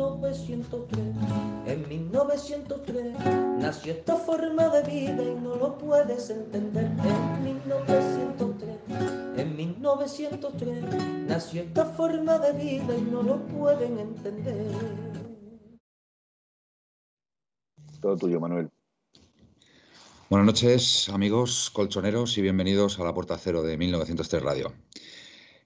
1903. En 1903 nació esta forma de vida y no lo puedes entender. En 1903, en 1903 nació esta forma de vida y no lo pueden entender. Todo tuyo, Manuel. Buenas noches, amigos colchoneros, y bienvenidos a la Puerta Cero de 1903 Radio.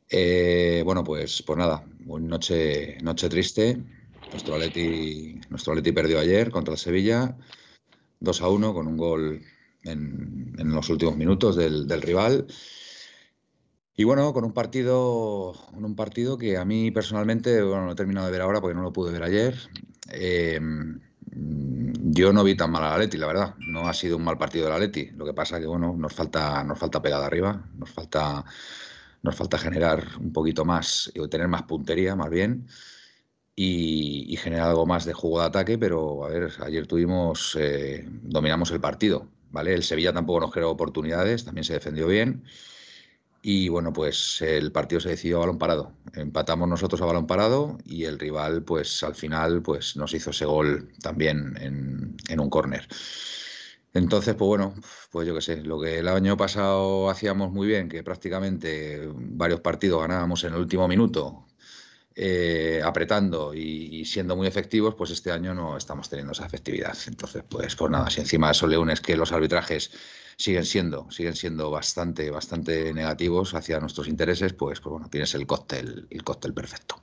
Eh, bueno, pues, pues nada, noche, noche triste. Nuestro Atleti, nuestro perdió ayer contra el Sevilla, 2 a 1, con un gol en, los últimos minutos del, rival. Y bueno, con un partido, un partido que a mí personalmente, bueno, no he terminado de ver ahora porque no lo pude ver ayer. Eh, yo no vi tan mal al Atleti, la verdad. No ha sido un mal partido del Atleti. Lo que pasa que bueno, nos falta, nos falta pegada arriba, nos falta, nos falta generar un poquito más y tener más puntería, más bien, y, generar algo más de juego de ataque. Pero a ver, ayer tuvimos, eh, dominamos el partido, ¿vale? El Sevilla tampoco nos creó oportunidades, también se defendió bien. Y bueno, pues el partido se decidió a balón parado. Empatamos nosotros a balón parado y el rival, pues al final, pues nos hizo ese gol también en, un córner. Entonces, pues bueno, pues yo qué sé, lo que el año pasado hacíamos muy bien, que prácticamente varios partidos ganábamos en el último minuto, eh, apretando y, siendo muy efectivos, pues este año no estamos teniendo esa efectividad. Entonces, pues, pues nada, si encima de eso le unes que los arbitrajes siguen siendo, siguen siendo bastante, bastante negativos hacia nuestros intereses, pues, pues bueno, tienes el cóctel, el cóctel perfecto.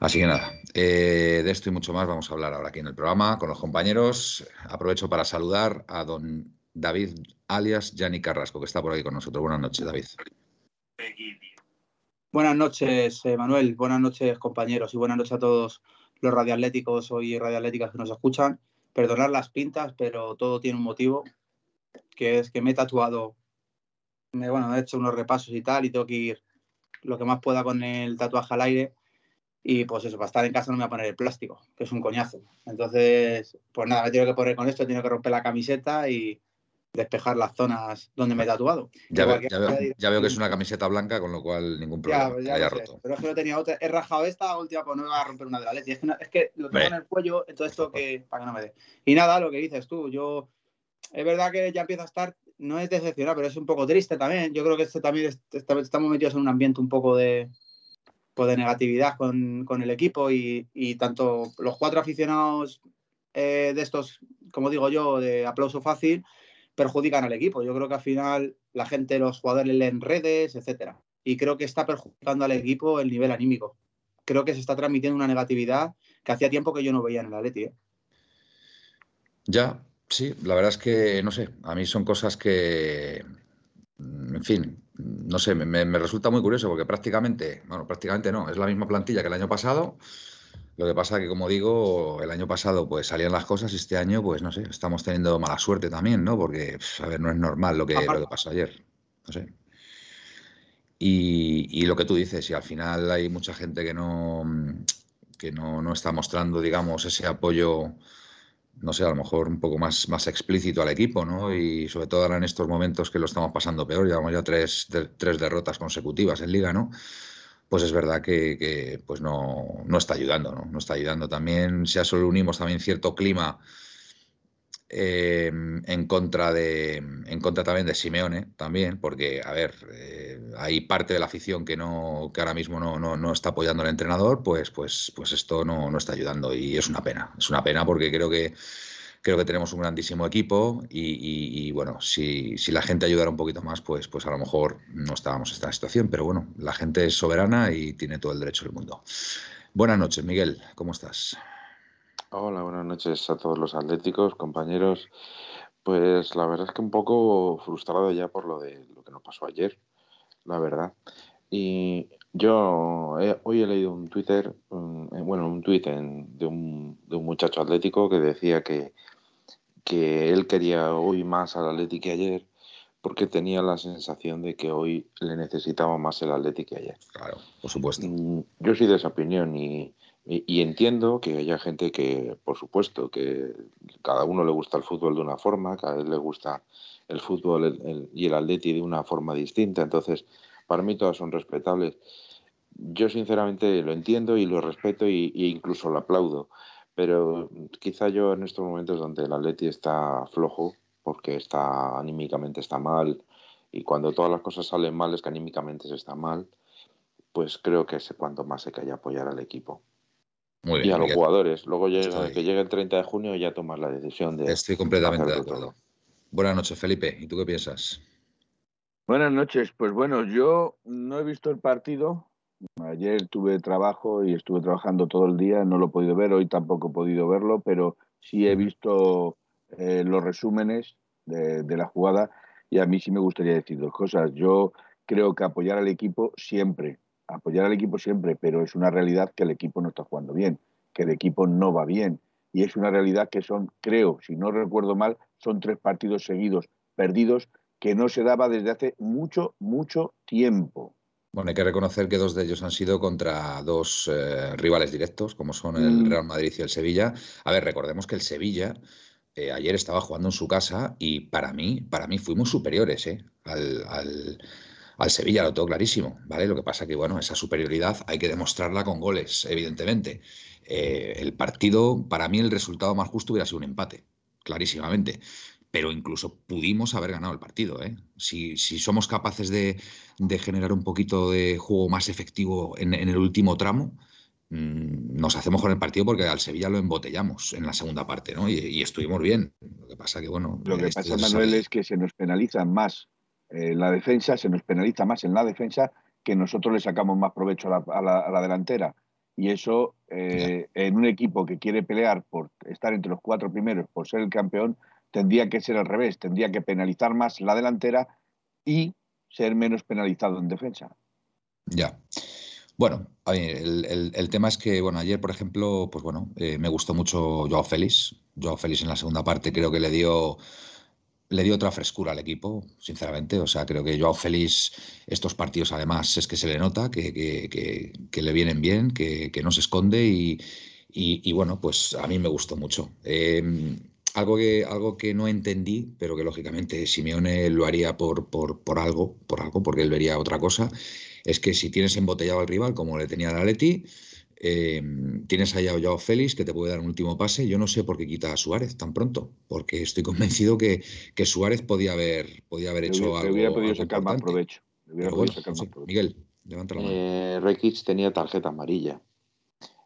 Así que nada, eh, de esto y mucho más vamos a hablar ahora aquí en el programa con los compañeros. Aprovecho para saludar a don David alias Yanni Carrasco, que está por aquí con nosotros. Buenas noches, David. Buenas noches, eh, Manuel. Buenas noches, compañeros. Y buenas noches a todos los radioatléticos y radioatléticas que nos escuchan. Perdonar las pintas, pero todo tiene un motivo que es que me he tatuado, me, bueno, he hecho unos repasos y tal, y tengo que ir lo que más pueda con el tatuaje al aire. Y pues eso, para estar en casa no me voy a poner el plástico, que es un coñazo. Entonces, pues nada, me tengo que poner con esto, tengo que romper la camiseta y despejar las zonas donde me he tatuado. Ya, veo, que es una camiseta blanca, con lo cual ningún problema. Ya, haya roto. Pero es que no tenía otra. He rajado esta última, pues no me va a romper una de la leche. Es que, es que lo tengo en el cuello, entonces esto que, para que no me dé. Y nada, lo que dices tú, yo es verdad que ya empieza a estar, no es decepcionado, pero es un poco triste también. Yo creo que este también estamos metidos en un ambiente un poco de, pues de negatividad con, el equipo y, tanto los cuatro aficionados eh, de estos, como digo yo, de aplauso fácil, perjudican al equipo. Yo creo que al final la gente, los jugadores leen redes, etcétera. Y creo que está perjudicando al equipo el nivel anímico. Creo que se está transmitiendo una negatividad que hacía tiempo que yo no veía en el Atleti. ¿eh? Ya, Sí, la verdad es que, no sé, a mí son cosas que, en fin, no sé, me, resulta muy curioso porque prácticamente, bueno, prácticamente no, es la misma plantilla que el año pasado. Lo que pasa que, como digo, el año pasado pues salían las cosas y este año, pues no sé, estamos teniendo mala suerte también, ¿no? Porque, a ver, no es normal lo que, lo que pasó ayer. No sé. Y, y, lo que tú dices, y al final hay mucha gente que no, que no, no está mostrando, digamos, ese apoyo no sé, a lo mejor un poco más, más explícito al equipo, ¿no? Y sobre todo ahora en estos momentos que lo estamos pasando peor, llevamos ya tres, tres derrotas consecutivas en Liga, ¿no? Pues es verdad que, pues no, no, está ayudando, ¿no? No está ayudando. También, si a eso le unimos también cierto clima Em, en contra de en contra también de Simeone también porque a ver eh, hay parte de la afición que no que ahora mismo no, no, está apoyando al entrenador pues pues pues esto no, no, está ayudando y es una pena es una pena porque creo que creo que tenemos un grandísimo equipo y, bueno si, si, la gente ayudara un poquito más pues pues a lo mejor no estábamos en esta situación pero bueno la gente es soberana y tiene todo el derecho del mundo buenas noches Miguel cómo estás Hola, buenas noches a todos los atléticos, compañeros. Pues la verdad es que un poco frustrado ya por lo de lo que nos pasó ayer, la verdad. Y yo hoy he leído un Twitter, eh, bueno, un tweet de, un, de un muchacho atlético que decía que, que él quería hoy más al Atlético que ayer porque tenía la sensación de que hoy le necesitaba más el Atlético que ayer. Claro, por supuesto. Mm, yo soy de esa opinión y, y, entiendo que haya gente que, por supuesto, que cada uno le gusta el fútbol de una forma, cada vez le gusta el fútbol y el Atleti de una forma distinta. Entonces, para mí todas son respetables. Yo sinceramente lo entiendo y lo respeto e incluso lo aplaudo. Pero quizá yo en estos momentos donde el Atleti está flojo, porque está anímicamente está mal, y cuando todas las cosas salen mal es que anímicamente se está mal, pues creo que es cuanto más hay que apoyar al equipo. Muy bien, y a los jugadores. Luego llega, que llegue el 30 de junio y ya tomas la decisión de. Estoy completamente de acuerdo. Buenas noches, Felipe. ¿Y tú qué piensas? Buenas noches. Pues bueno, yo no he visto el partido. Ayer tuve trabajo y estuve trabajando todo el día. No lo he podido ver. Hoy tampoco he podido verlo, pero sí he visto eh, los resúmenes de, de la jugada y a mí sí me gustaría decir dos cosas. Yo creo que apoyar al equipo siempre, apoyar al equipo siempre, pero es una realidad que el equipo no está jugando bien, que el equipo no va bien. Y es una realidad que son, creo, si no recuerdo mal, son tres partidos seguidos perdidos que no se daba desde hace mucho, mucho tiempo. Bueno, hay que reconocer que dos de ellos han sido contra dos eh, rivales directos, como son el mm. Real Madrid y el Sevilla. A ver, recordemos que el Sevilla eh, ayer estaba jugando en su casa y para mí, para mí fuimos superiores eh, al, al Sevilla, lo tengo clarísimo, ¿vale? Lo que pasa que, bueno, esa superioridad hay que demostrarla con goles, evidentemente. El partido, para mí, el resultado más justo hubiera sido un empate, clarísimamente. Pero incluso pudimos haber ganado el partido. ¿eh? Si, somos capaces de, generar un poquito de juego más efectivo en, el último tramo, mm, nos hacemos con el partido porque al Sevilla lo embotellamos en la segunda parte, ¿no? Y, estuvimos bien. Lo que pasa que, bueno. Lo que pasa, Manuel, es que se nos penalizan más eh, la defensa, se nos penaliza más en la defensa que nosotros le sacamos más provecho a la, delantera. Y eso, eh, en un equipo que quiere pelear por estar entre los cuatro primeros, por ser el campeón, tendría que ser al revés, tendría que penalizar más la delantera y ser menos penalizado en defensa. Ya. Bueno, el, el, tema es que, bueno, ayer, por ejemplo, pues bueno, eh, me gustó mucho Joao Félix. Joao Félix en la segunda parte creo que le dio le dio otra frescura al equipo, sinceramente. O sea, creo que Joao Félix, estos partidos además es que se le nota que, que, le vienen bien, que, no se esconde y, bueno, pues a mí me gustó mucho. Em, algo, que, algo que no entendí, pero que lógicamente Simeone lo haría por, por, por, algo, por algo, porque él vería otra cosa, es que si tienes embotellado al rival, como le tenía la Leti, Em, tienes allá a Félix que te puede dar un último pase. Yo no sé por qué quita a Suárez tan pronto, porque estoy convencido que, que Suárez podía haber, podía haber hecho algo. hubiera podido sacar más provecho. Miguel, levanta la mano. Eh, Rekic tenía tarjeta amarilla.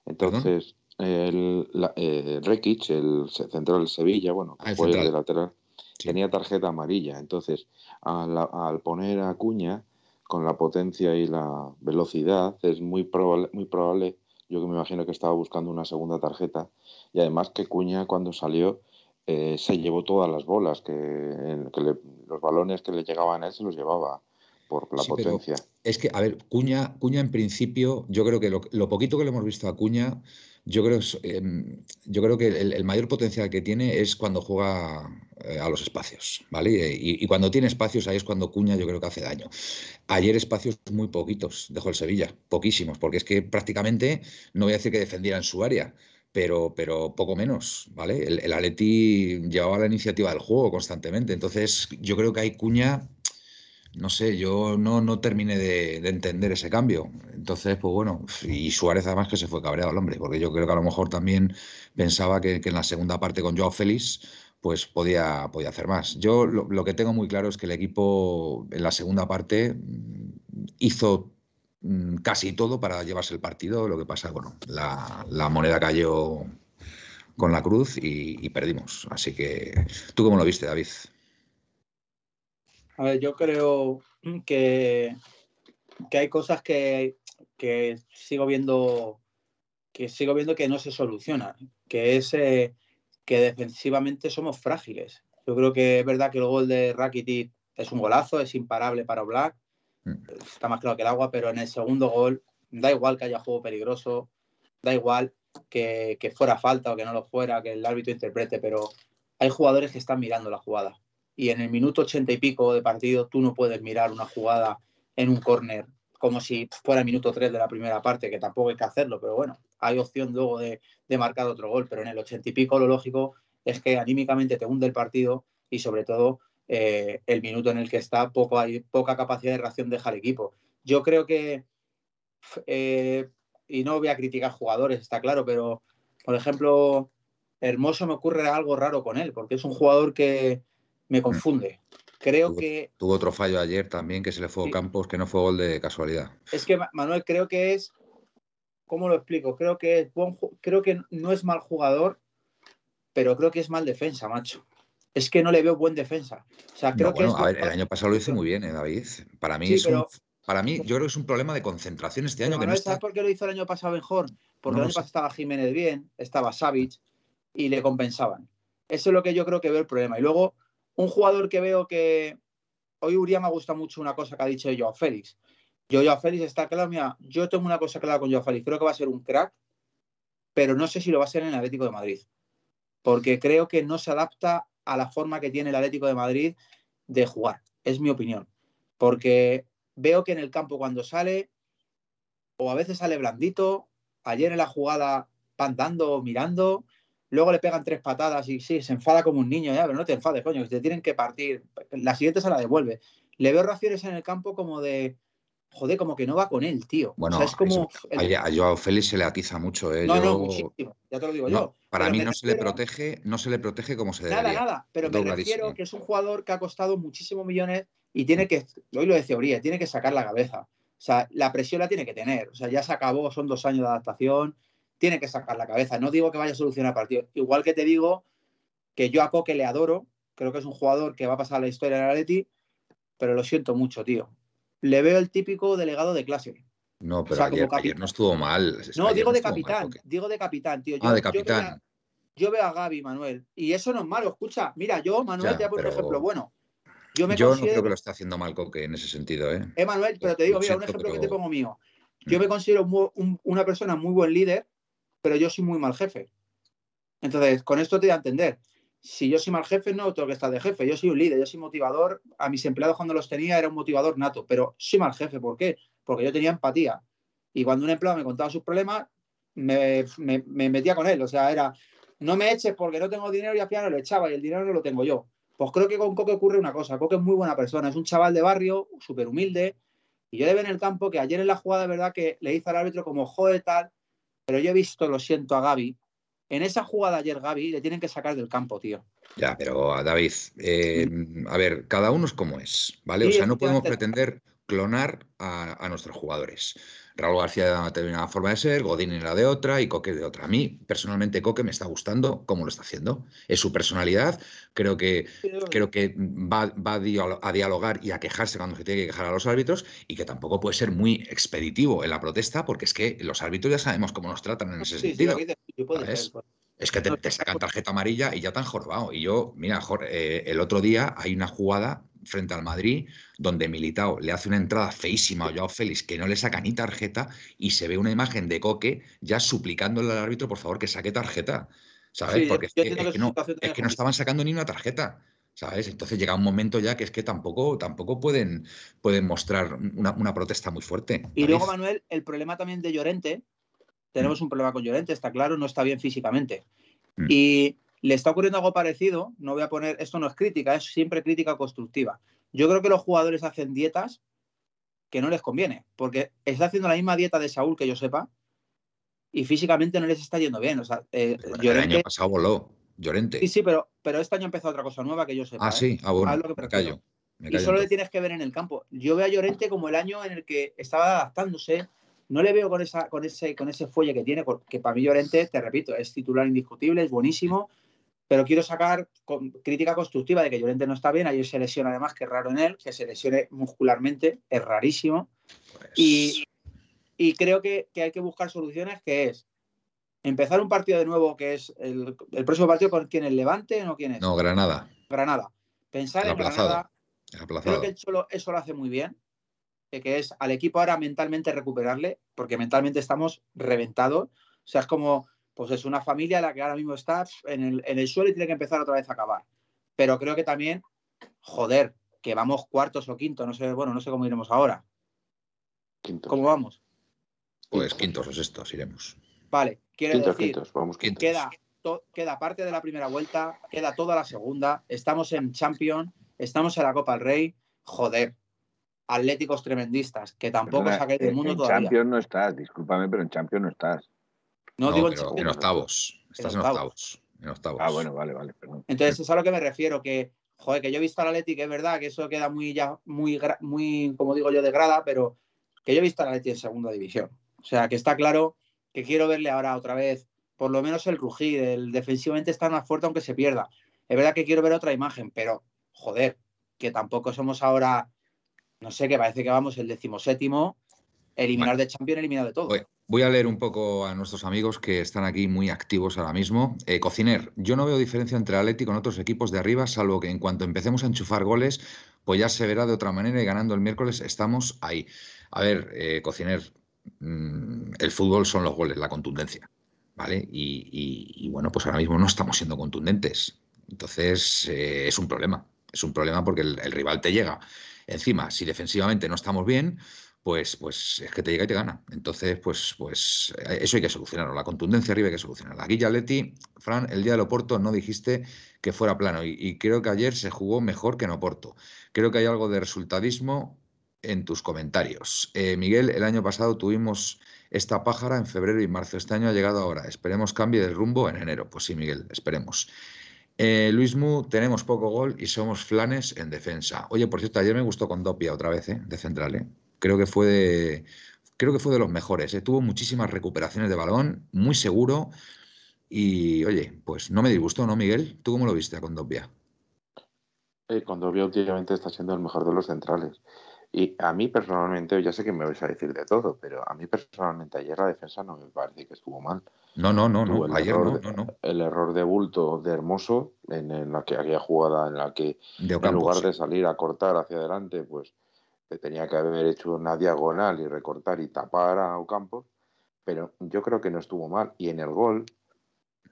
Entonces, el, eh, Rekic, el central del Sevilla, bueno, ah, fue de lateral, tenía tarjeta amarilla. Entonces, al, al poner a Cuña con la potencia y la velocidad, es muy probable, muy probable yo que me imagino que estaba buscando una segunda tarjeta. Y además que Cuña cuando salió eh, se llevó todas las bolas, que, los balones que le llegaban a él se los llevaba por la potencia. Es que, a ver, Cuña, Cuña en principio, yo creo que lo, lo poquito que le hemos visto a Cuña yo creo, em, yo creo que el, mayor potencial que tiene es cuando juega eh, a los espacios, ¿vale? Y, cuando tiene espacios, ahí es cuando Cuña yo creo que hace daño. Ayer espacios muy poquitos dejó el Sevilla, poquísimos, porque es que prácticamente, no voy a decir que defendiera en su área, pero, pero poco menos, ¿vale? El, el Atleti llevaba la iniciativa del juego constantemente, entonces yo creo que hay Cuña no sé, yo no, no terminé de, entender ese cambio. Entonces, pues bueno, y Suárez además que se fue cabreado al hombre, porque yo creo que a lo mejor también pensaba que, en la segunda parte con Joao Félix, pues podía, podía hacer más. Yo lo, que tengo muy claro es que el equipo en la segunda parte mm, hizo mm, casi todo para llevarse el partido. Lo que pasa, bueno, la, moneda cayó con la cruz y, y, perdimos. Así que, ¿tú cómo lo viste, David? A ver, yo creo que, que hay cosas que, que, sigo viendo que sigo viendo que no se solucionan, que es eh, que defensivamente somos frágiles. Yo creo que es verdad que el gol de Rakitic es un golazo, es imparable para Black, mm. está más claro que el agua, pero en el segundo gol da igual que haya juego peligroso, da igual que, que fuera falta o que no lo fuera, que el árbitro interprete, pero hay jugadores que están mirando la jugada. Y en el minuto ochenta y pico de partido tú no puedes mirar una jugada en un córner como si fuera el minuto 3 de la primera parte, que tampoco hay que hacerlo, pero bueno, hay opción luego de, marcar otro gol, pero en el ochenta y pico lo lógico es que anímicamente te hunde el partido y sobre todo eh, el minuto en el que está, poco hay, poca capacidad de reacción deja el equipo. Yo creo que, eh, y no voy a criticar jugadores, está claro, pero por ejemplo, Hermoso me ocurre algo raro con él, porque es un jugador que me mm. confunde. Creo que. Tuvo otro fallo ayer también que se le fue a Campos, que no fue gol de casualidad. Es que, Manuel, creo que es. ¿Cómo lo explico? Creo que es creo que no es mal jugador, pero creo que es mal defensa, macho. Es que no le veo buen defensa. O sea, creo que a ver, el año pasado lo hizo muy bien, ¿eh, David. Para mí es un, para mí, yo creo que es un problema de concentración este año. Que no ¿Sabes por qué lo hizo el año pasado mejor? Porque el año pasado estaba Jiménez bien, estaba Savic y le compensaban. Eso es lo que yo creo que veo el problema. Y luego, un jugador que veo que hoy Uriah me gusta mucho una cosa que ha dicho Joao Félix. Yo, Joao Félix está claro, mira, yo tengo una cosa clara con Joao Félix, creo que va a ser un crack, pero no sé si lo va a ser en el Atlético de Madrid, porque creo que no se adapta a la forma que tiene el Atlético de Madrid de jugar, es mi opinión, porque veo que en el campo cuando sale, o a veces sale blandito, ayer en la jugada van dando, mirando, luego le pegan tres patadas y sí, se enfada como un niño, ya, pero no te enfades, coño, que te tienen que partir. La siguiente se la devuelve. Le veo reacciones en el campo como de, joder, como que no va con él, tío. Bueno, es como. A, Joao Félix se le atiza mucho, ¿eh? No, no, muchísimo, ya te lo digo yo. Para mí no se le protege, no se le protege como se debe. Nada, nada, pero me refiero que es un jugador que ha costado muchísimos millones y tiene que, hoy lo decía Uriah, tiene que sacar la cabeza. O sea, la presión la tiene que tener. O sea, ya se acabó, son dos años de adaptación tiene que sacar la cabeza. No digo que vaya a solucionar partido. Igual que te digo que yo a Coque le adoro, creo que es un jugador que va a pasar la historia en Atleti, pero lo siento mucho, tío. Le veo el típico delegado de clase. No, pero ayer, no estuvo mal. No, digo de capitán, digo de capitán, tío. ah, de capitán. Yo veo, a, Gaby, Manuel, y eso no es malo. Escucha, mira, yo, Manuel, te voy a poner un ejemplo bueno. Yo, me no creo que lo esté haciendo mal Coque en ese sentido, ¿eh? Eh, Manuel, pero te digo, mira, un ejemplo que te pongo mío. Yo mm. me considero una persona muy buen líder pero yo soy muy mal jefe. Entonces, con esto te voy a entender. Si yo soy mal jefe, no tengo que estar de jefe. Yo soy un líder, yo soy motivador. A mis empleados cuando los tenía era un motivador nato, pero soy mal jefe. ¿Por qué? Porque yo tenía empatía. Y cuando un empleado me contaba sus problemas, me, metía con él. O sea, era, no me eches porque no tengo dinero y al final lo echaba y el dinero no lo tengo yo. Pues creo que con Coque ocurre una cosa. Coque es muy buena persona, es un chaval de barrio, súper humilde. Y yo le veo en el campo que ayer en la jugada, verdad, que le hizo al árbitro como, joder, tal, pero yo he visto, lo siento, a Gaby. En esa jugada ayer, Gaby, le tienen que sacar del campo, tío. Ya, pero a David, eh, a ver, cada uno es como es, ¿vale? o sea, no podemos pretender clonar a, nuestros jugadores. Raúl García de una forma de ser, Godín era de otra y Coque de otra. A mí, personalmente, Coque me está gustando cómo lo está haciendo. Es su personalidad. Creo que, creo que va, a dialogar y a quejarse cuando se tiene que quejar a los árbitros y que tampoco puede ser muy expeditivo en la protesta porque es que los árbitros ya sabemos cómo nos tratan en ese sentido. Es que te, sacan tarjeta amarilla y ya te han jorobado. Y yo, mira, eh, el otro día hay una jugada frente al Madrid, donde Militao le hace una entrada feísima a Joao Félix que no le saca ni tarjeta y se ve una imagen de Coque ya suplicándole al árbitro por favor que saque tarjeta. ¿Sabes? Porque es, que, no, estaban sacando ni una tarjeta. ¿Sabes? Entonces llega un momento ya que es que tampoco, tampoco pueden, pueden mostrar una, protesta muy fuerte. Y luego, Manuel, el problema también de Llorente, tenemos mm. un problema con Llorente, está claro, no está bien físicamente. Mm. Y le está ocurriendo algo parecido, no voy a poner, esto no es crítica, es siempre crítica constructiva. Yo creo que los jugadores hacen dietas que no les conviene, porque está haciendo la misma dieta de Saúl que yo sepa, y físicamente no les está yendo bien. O sea, eh, el año pasado voló, Llorente. Sí, sí, pero, pero este año empezó otra cosa nueva que yo sepa. Ah, sí, ah, bueno, me, callo, y solo le tienes que ver en el campo. Yo veo a Llorente como el año en el que estaba adaptándose. No le veo con, esa, con, ese, con ese fuelle que tiene, porque para mí Llorente, te repito, es titular indiscutible, es buenísimo, pero quiero sacar crítica constructiva de que Llorente no está bien. Ayer se lesiona además, que es raro en él, que se lesione muscularmente, es rarísimo. Pues y, creo que, hay que buscar soluciones, que es empezar un partido de nuevo, que es el, próximo partido con quién es Levante, ¿no quién es? No, Granada. Granada. Pensar en Granada. Creo que eso lo hace muy bien. que es al equipo ahora mentalmente recuperarle, porque mentalmente estamos reventados. O sea, es como, pues es una familia la que ahora mismo está en el, en el suelo y tiene que empezar otra vez a acabar. Pero creo que también, joder, que vamos cuartos o quintos, no sé, bueno, no sé cómo iremos ahora. Quintos. ¿Cómo vamos? Pues quintos o sextos iremos. Vale, quiero Quintos, decir, quintos, vamos quintos. queda, to- queda parte de la primera vuelta, queda toda la segunda, estamos en Champions, estamos en la Copa del Rey, joder, atléticos tremendistas, que tampoco Perdona, sacáis del en- mundo en todavía. Champions no estás, discúlpame, pero en Champions no estás. No, No, digo en pero en Champions. octavos. Estás en octavos. octavos. En octavos. Ah, bueno, vale, vale, perdón. Entonces es a lo que me refiero, que, joder, que yo he visto al Atleti, que es verdad que eso queda muy, ya, muy, muy, como digo yo, de grada, pero que yo he visto al Atleti en segunda división. O sea, que está claro que quiero verle ahora otra vez, por lo menos el rugir, el defensivamente está más fuerte aunque se pierda. Es verdad que quiero ver otra imagen, pero, joder, que tampoco somos ahora, no sé, que parece que vamos el decimoséptimo, eliminar de Champions, eliminar de todo. Voy, voy a leer un poco a nuestros amigos que están aquí muy activos ahora mismo. Eh, Cociner, yo no veo diferencia entre el Atleti con otros equipos de arriba, salvo que en cuanto empecemos a enchufar goles, pues ya se verá de otra manera y ganando el miércoles estamos ahí. A ver, eh, Cociner, mm, el fútbol son los goles, la contundencia, ¿vale? Y, y- y, bueno, pues ahora mismo no estamos siendo contundentes. Entonces eh, es un problema, es un problema porque el rival te llega. Encima, si defensivamente no estamos bien, pues, pues es que te llega y te gana. Entonces, pues, pues eh, eso hay que solucionarlo. La contundencia arriba hay que solucionarla. Aquí, Leti, Fran, el día del Oporto no dijiste que fuera plano y, y creo que ayer se jugó mejor que en Oporto. Creo que hay algo de resultadismo en tus comentarios. Eh, Miguel, el año pasado tuvimos esta pájara en febrero y marzo. Este año ha llegado ahora. Esperemos cambie de rumbo en enero. Pues sí, Miguel, esperemos. Eh, Luis Mu, tenemos poco gol y somos flanes en defensa. Oye, por cierto, ayer me gustó con Dopia otra vez, ¿eh? de central. ¿eh? Creo que fue de, creo que fue de los mejores. ¿eh? Tuvo muchísimas recuperaciones de balón, muy seguro. Y oye, pues no me disgustó, ¿no, Miguel? ¿Tú cómo lo viste a Condopia? Eh, Condovia últimamente está siendo el mejor de los centrales. Y a mí personalmente, ya sé que me vais a decir de todo, pero a mí personalmente ayer la defensa no me parece que estuvo mal. No, no, no, Tuvo no. Ayer error no, no, no. El error de bulto de Hermoso en, en la que aquella jugada en la que De en lugar de salir a cortar hacia adelante, pues tenía que haber hecho una diagonal y recortar y tapar a Ocampos, pero yo creo que no estuvo mal. Y en el gol,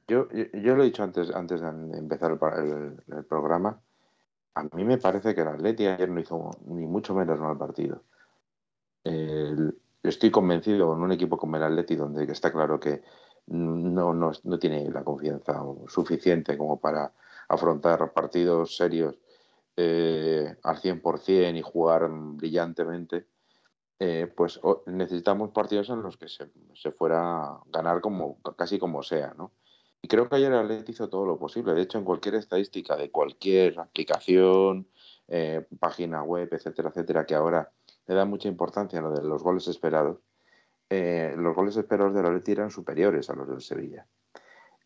yo, yo, yo lo he dicho antes, antes de empezar el, el- el programa, a mí me parece que el Atleti ayer no hizo ni mucho menos mal partido. Estoy convencido con un equipo como el Atleti, donde está claro que no, no, no tiene la confianza suficiente como para afrontar partidos serios eh, al 100% y jugar brillantemente, eh, pues necesitamos partidos en los que se, se fuera a ganar como, casi como sea, ¿no? Y creo que ayer el Atleti hizo todo lo posible. De hecho, en cualquier estadística de cualquier aplicación, eh, página web, etcétera, etcétera, que ahora le da mucha importancia a lo de los goles esperados, eh, los goles esperados del Atleti eran superiores a los del Sevilla.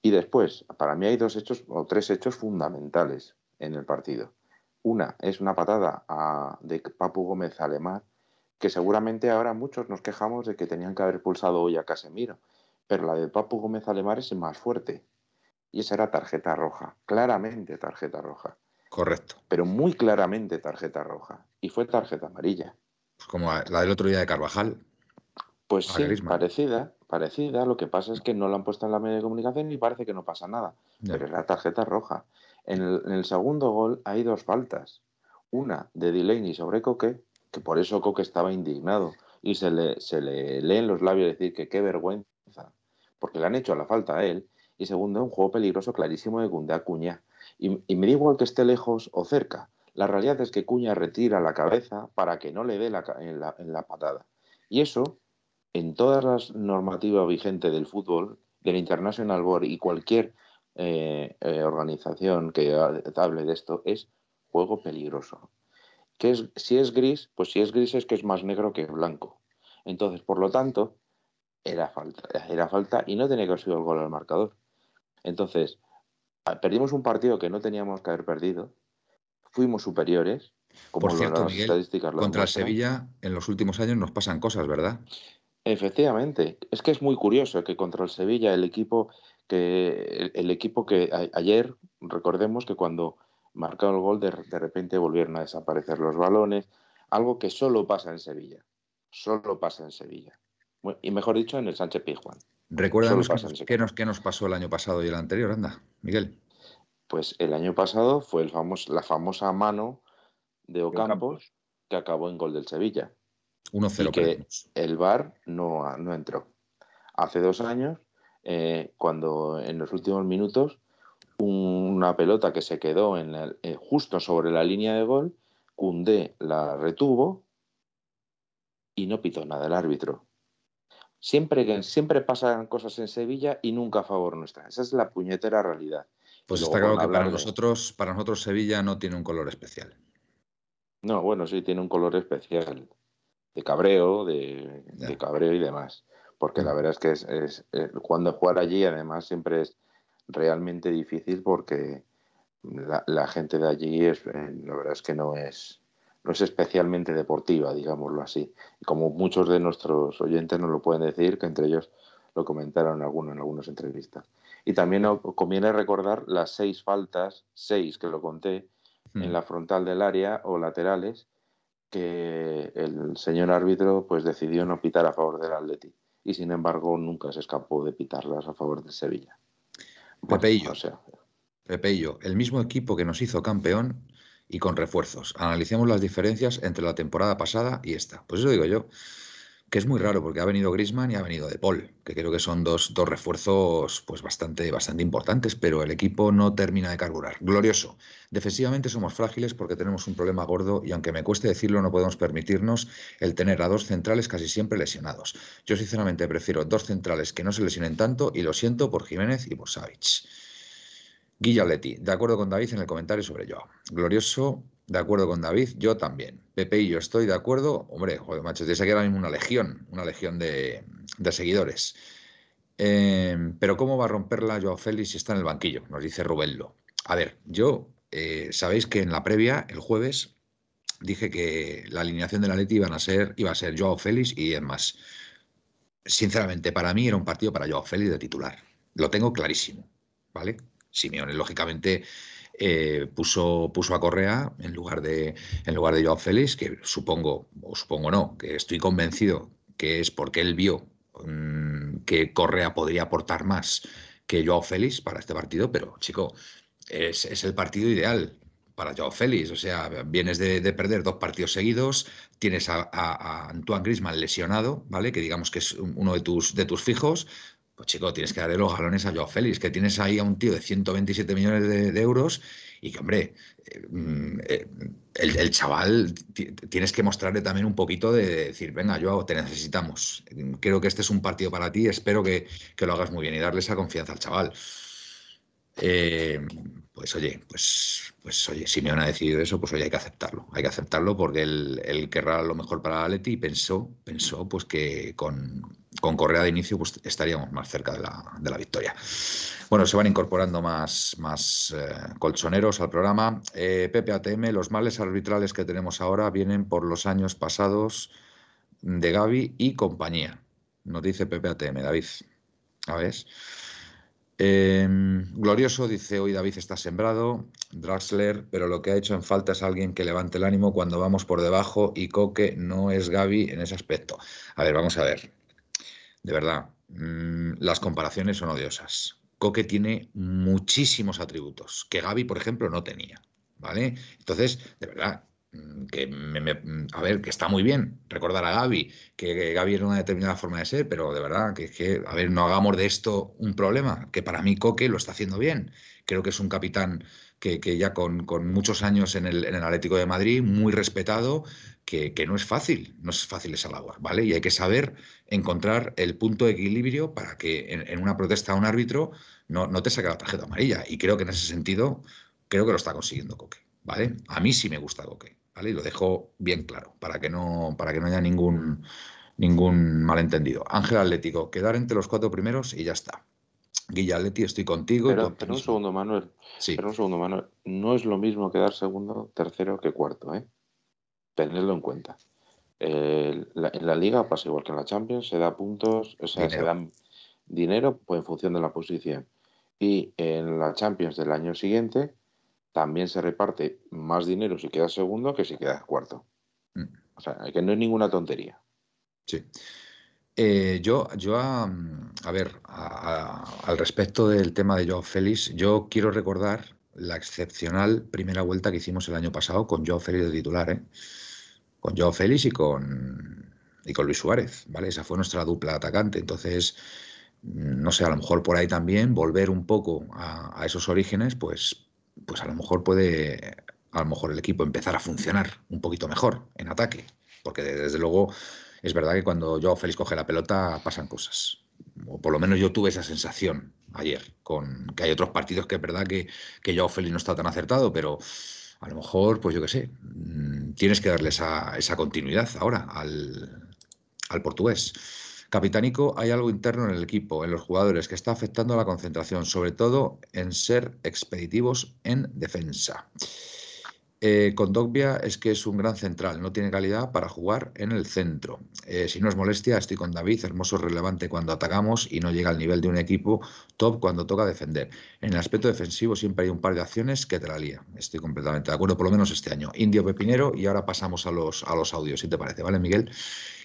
Y después, para mí hay dos hechos o tres hechos fundamentales en el partido. Una es una patada a- de Papu Gómez a Lemar, que seguramente ahora muchos nos quejamos de que tenían que haber pulsado hoy a Casemiro, pero la de Papu Gómez a Lemar es más fuerte. Y esa era tarjeta roja, claramente tarjeta roja, Correcto. pero muy claramente tarjeta roja. Y fue tarjeta amarilla. Pues como la del otro día de Carvajal. Pues sí, parecida, parecida. Lo que pasa es que no la han puesto en la media de comunicación y parece que no pasa nada. Ya. Pero es la tarjeta roja. En el, en el segundo gol hay dos faltas. Una de Delaney sobre Coque, que por eso Coque estaba indignado y se le, se le leen los labios decir que qué vergüenza, porque le han hecho la falta a él. Y segundo, un juego peligroso clarísimo de Cundé a Cuña. Y, y me da igual que esté lejos o cerca. La realidad es que Cuña retira la cabeza para que no le dé la, en, la, en la patada. Y eso, en todas las normativas vigentes del fútbol, del International Board y cualquier eh, eh, organización que ha- hable de esto, es juego peligroso. Que es, si es gris, pues si es gris es que es más negro que blanco. Entonces, por lo tanto, era falta, era falta y no tenía que haber sido el gol al marcador. Entonces, perdimos un partido que no teníamos que haber perdido, fuimos superiores, como Por cierto, las Miguel, estadísticas Contra el. Sevilla, en los últimos años nos pasan cosas, ¿verdad? Efectivamente, es que es muy curioso que contra el Sevilla el equipo que el, el equipo que a- ayer recordemos que cuando marcó el gol de, de repente volvieron a desaparecer los balones, algo que solo pasa en Sevilla. solo pasa en Sevilla. Y mejor dicho, en el Sánchez Pizjuán. Recuérdanos qué nos, qué nos pasó el año pasado y el anterior, anda, Miguel. Pues el año pasado fue el famoso, la famosa mano de Ocampos que acabó en gol del Sevilla. 1-0. Que el VAR no, no entró. Hace dos años, eh, cuando en los últimos minutos, una pelota que se quedó en eh, justo sobre la línea de gol, Cundé la retuvo y no pitó nada el árbitro. Siempre, siempre pasan cosas en Sevilla y nunca a favor nuestra. Esa es la puñetera realidad. Pues está claro que para nosotros, para nosotros Sevilla no tiene un color especial. No, bueno, sí tiene un color especial de cabreo, de, cabreo y demás. Porque la verdad es que es, eh, cuando jugar allí además siempre es realmente difícil porque la, gente de allí es, eh, la verdad es que no es, no es especialmente deportiva, digámoslo así. Y como muchos de nuestros oyentes nos lo pueden decir, que entre ellos lo comentaron algunos en algunas entrevistas. Y también conviene recordar las seis faltas, seis que lo conté, en hmm. la frontal del área o laterales, que el señor árbitro pues decidió no pitar a favor del Atleti. Y sin embargo nunca se escapó de pitarlas a favor del Sevilla. Pepeillo. Pepeillo, el mismo equipo que nos hizo campeón y con refuerzos. Analicemos las diferencias entre la temporada pasada y esta. Pues eso digo yo que es muy raro porque ha venido Grisman y ha venido De Paul, que creo que son dos, dos, refuerzos pues bastante, bastante importantes, pero el equipo no termina de carburar. Glorioso. Defensivamente somos frágiles porque tenemos un problema gordo y aunque me cueste decirlo, no podemos permitirnos el tener a dos centrales casi siempre lesionados. Yo sinceramente prefiero dos centrales que no se lesionen tanto y lo siento por Jiménez y por Savic. Guillaletti, de acuerdo con David en el comentario sobre Joao. Glorioso de acuerdo con David, yo también. Pepe y yo estoy de acuerdo. Hombre, joder, macho, tienes aquí ahora mismo una legión, una legión de, seguidores. Em, pero ¿cómo va a romperla Joao Félix si está en el banquillo? Nos dice Rubello. A ver, yo, eh, sabéis que en la previa, el jueves, dije que la alineación de la Leti iban a ser, iba a ser Joao Félix y es más. Sinceramente, para mí era un partido para Joao Félix de titular. Lo tengo clarísimo, ¿vale? Simeone, lógicamente, eh, puso, puso a Correa en lugar de en lugar de Joao Félix, que supongo, o supongo no, que estoy convencido que es porque él vio mm, que Correa podría aportar más que Joao Félix para este partido, pero chico, es, el partido ideal para Joao Félix. O sea, vienes de, perder dos partidos seguidos, tienes a, a, Antoine Grisman lesionado, ¿vale? Que digamos que es uno de tus, de tus fijos, pues chico, tienes que darle los galones a Joao Félix, que tienes ahí a un tío de 127 millones de, euros y que, hombre, eh, mm, eh, el, chaval tienes que mostrarle también un poquito de decir, venga, Joao, te necesitamos. Creo que este es un partido para ti, espero que, lo hagas muy bien y darle esa confianza al chaval. Eh, pues oye, pues, pues oye, si me han decidido eso, pues oye, hay que aceptarlo. Hay que aceptarlo porque él, querrá lo mejor para Leti y pensó, pensó pues que con, con Correa de inicio pues, estaríamos más cerca de la, victoria. Bueno, se van incorporando más, más eh, colchoneros al programa. Eh, PPATM, los males arbitrales que tenemos ahora vienen por los años pasados de Gaby y compañía. Nos dice PPATM, David. A ver. Em, glorioso, dice hoy David está sembrado, Draxler, pero lo que ha hecho en falta es alguien que levante el ánimo cuando vamos por debajo y Coque no es Gaby en ese aspecto. A ver, vamos a ver de verdad, mm, las comparaciones son odiosas. Coque tiene muchísimos atributos que Gaby, por ejemplo, no tenía. ¿Vale? Entonces, de verdad, que a ver, que está muy bien recordar a Gaby, que, Gaby era una determinada forma de ser, pero de verdad, que, que, a ver, no hagamos de esto un problema, que para mí Coque lo está haciendo bien. Creo que es un capitán que, ya con, muchos años en el, en el Atlético de Madrid, muy respetado, que, no es fácil, no es fácil esa labor, ¿vale? Y hay que saber encontrar el punto de equilibrio para que en, una protesta a un árbitro no, no, te saque la tarjeta amarilla. Y creo que en ese sentido, creo que lo está consiguiendo Coque, ¿vale? A mí sí me gusta Coque, ¿vale? Y lo dejo bien claro, para que no, para que no haya ningún, ningún malentendido. Ángel Atlético, quedar entre los cuatro primeros y ya está. Guilla Atleti, estoy contigo. Pero, un segundo, Manuel. Sí. Pero un segundo, Manuel. No es lo mismo quedar segundo, tercero que cuarto, ¿eh? tenerlo en cuenta. en la liga pasa igual que en la Champions, se da puntos, o sea, se dan dinero pues, en función de la posición. Y en la Champions del año siguiente también se reparte más dinero si quedas segundo que si quedas cuarto. Mm. O sea, que no es ninguna tontería. Sí. Eh, yo, yo a, ver, al respecto del tema de Joao Félix, yo quiero recordar la excepcional primera vuelta que hicimos el año pasado con Joao Félix de titular, ¿eh? con Joao Félix y con, y con Luis Suárez, ¿vale? Esa fue nuestra dupla atacante. Entonces, no sé, a lo mejor por ahí también volver un poco a, a esos orígenes, pues, pues a lo mejor puede, a lo mejor el equipo empezar a funcionar un poquito mejor en ataque, porque desde luego es verdad que cuando Joao Félix coge la pelota pasan cosas. O por lo menos yo tuve esa sensación ayer, con que hay otros partidos que es verdad que, que Joao Félix no está tan acertado, pero a lo mejor, pues yo qué sé, mm, tienes que darle esa, esa continuidad ahora al, al portugués. Capitánico, hay algo interno en el equipo, en los jugadores, que está afectando a la concentración, sobre todo en ser expeditivos en defensa. Eh, con Dogbia es que es un gran central, no tiene calidad para jugar en el centro. Eh, si no es molestia, estoy con David, hermoso, relevante cuando atacamos y no llega al nivel de un equipo top cuando toca defender. En el aspecto defensivo siempre hay un par de acciones que te la lía. Estoy completamente de acuerdo, por lo menos este año. Indio Pepinero y ahora pasamos a los, a los audios, si te parece, ¿vale, Miguel?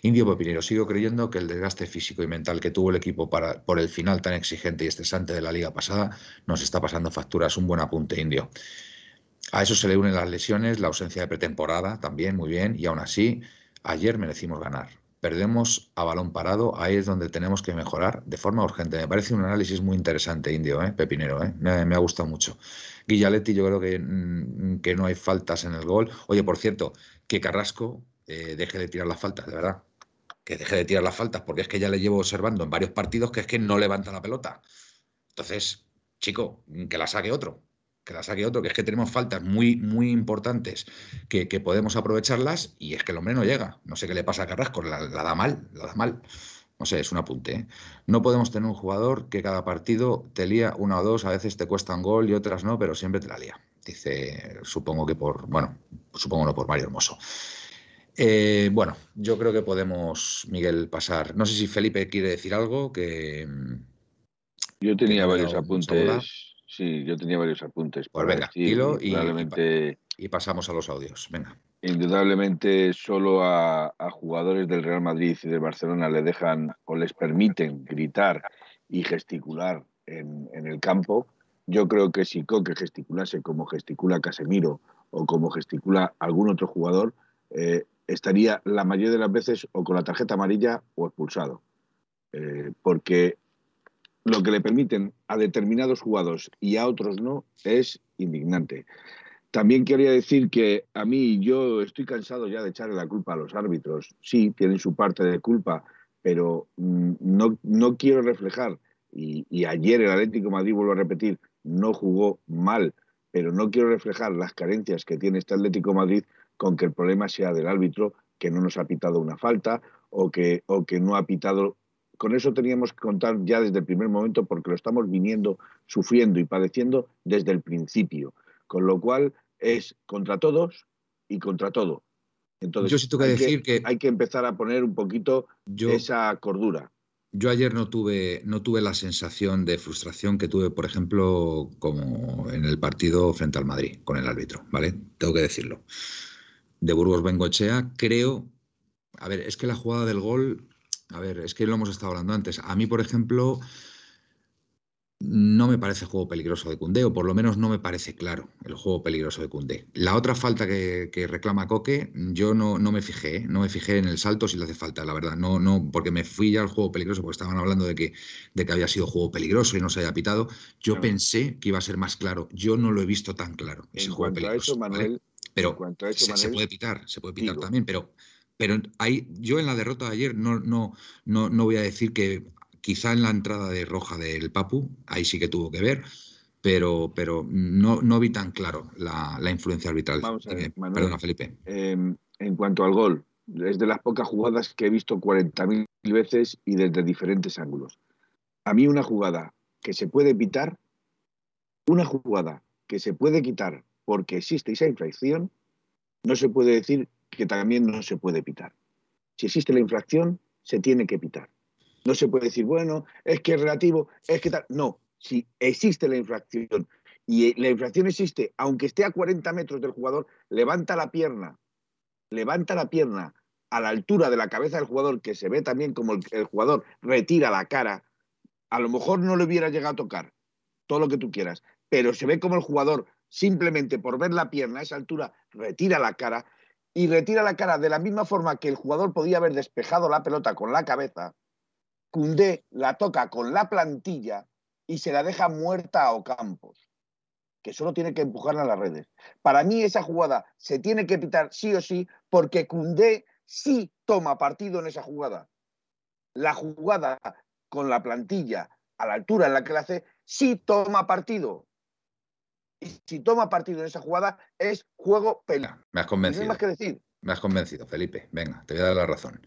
Indio Pepinero, sigo creyendo que el desgaste físico y mental que tuvo el equipo para, por el final tan exigente y estresante de la liga pasada nos está pasando facturas. Un buen apunte, Indio. A eso se le unen las lesiones, la ausencia de pretemporada también, muy bien, y aún así, ayer merecimos ganar. Perdemos a balón parado, ahí es donde tenemos que mejorar de forma urgente. Me parece un análisis muy interesante, Indio, ¿eh? Pepinero, ¿eh? Me, ha gustado mucho. Guillaletti, yo creo que, mm, que, no hay faltas en el gol. Oye, por cierto, que Carrasco eh, deje de tirar las faltas, de verdad. Que deje de tirar las faltas, porque es que ya le llevo observando en varios partidos que es que no levanta la pelota. Entonces, chico, que la saque otro que la saque otro, que es que tenemos faltas muy, muy importantes que, podemos aprovecharlas y es que el hombre no llega. No sé qué le pasa a Carrasco, la, da mal, la da mal. No sé, es un apunte. ¿eh? No podemos tener un jugador que cada partido te lía una o dos, a veces te cuesta un gol y otras no, pero siempre te la lía. Dice, supongo que por, bueno, supongo no por Mario Hermoso. Eh, bueno, yo creo que podemos, Miguel, pasar. No sé si Felipe quiere decir algo que... Yo tenía varios apuntes. Sí, yo tenía varios apuntes. Pues venga, y, y, pasamos a los audios. Venga. Indudablemente solo a, jugadores del Real Madrid y del Barcelona le dejan o les permiten gritar y gesticular en, el campo. Yo creo que si Coque gesticulase como gesticula Casemiro o como gesticula algún otro jugador, eh, estaría la mayoría de las veces o con la tarjeta amarilla o expulsado. Eh, porque lo que le permiten a determinados jugadores y a otros no es indignante. También quería decir que a mí yo estoy cansado ya de echarle la culpa a los árbitros. Sí, tienen su parte de culpa, pero mm, no, no quiero reflejar, y, ayer el Atlético Madrid, vuelvo a repetir, no jugó mal, pero no quiero reflejar las carencias que tiene este Atlético Madrid con que el problema sea del árbitro que no nos ha pitado una falta o que, o que no ha pitado con eso teníamos que contar ya desde el primer momento porque lo estamos viniendo sufriendo y padeciendo desde el principio. Con lo cual es contra todos y contra todo. Entonces, yo sí tengo que decir que, hay que empezar a poner un poquito esa cordura. Yo ayer no tuve, no tuve la sensación de frustración que tuve, por ejemplo, como en el partido frente al Madrid con el árbitro, ¿vale? Tengo que decirlo. De Burgos Bengochea, creo. A ver, es que la jugada del gol a ver, es que lo hemos estado hablando antes. A mí, por ejemplo, no me parece juego peligroso de Cundé, o por lo menos no me parece claro el juego peligroso de Cundé. La otra falta que, reclama Coque, yo no, no me fijé, ¿eh? no me fijé en el salto si le hace falta, la verdad. No, no, porque me fui ya al juego peligroso, porque estaban hablando de que, de que había sido juego peligroso y no se haya pitado. Yo pensé que iba a ser más claro. Yo no lo he visto tan claro, ese juego peligroso. Pero se, puede pitar, se puede pitar también, pero pero ahí, yo en la derrota de ayer no, no, no, no voy a decir que quizá en la entrada de roja del Papu, ahí sí que tuvo que ver, pero, pero no, no vi tan claro la, influencia arbitral. Vamos a ver, eh, perdona, Felipe. Em, en cuanto al gol, es de las pocas jugadas que he visto 40.000 veces y desde diferentes ángulos. A mí una jugada que se puede pitar, una jugada que se puede quitar porque existe esa infracción, no se puede decir que también no se puede pitar. Si existe la infracción, se tiene que pitar. No se puede decir, bueno, es que es relativo, es que tal. No, si existe la infracción y la infracción existe, aunque esté a 40 metros del jugador, levanta la pierna, levanta la pierna a la altura de la cabeza del jugador, que se ve también como el, jugador retira la cara, a lo mejor no le hubiera llegado a tocar, todo lo que tú quieras, pero se ve como el jugador simplemente por ver la pierna a esa altura retira la cara y retira la cara de la misma forma que el jugador podía haber despejado la pelota con la cabeza, Cundé la toca con la plantilla y se la deja muerta a Ocampos, que solo tiene que empujarla a las redes. Para mí esa jugada se tiene que pitar sí o sí porque Cundé sí toma partido en esa jugada. La jugada con la plantilla a la altura en la que la hace, sí toma partido. Y si toma partido en esa jugada, es juego pelea. Me has convencido. No hay más que decir. Me has convencido, Felipe. Venga, te voy a dar la razón.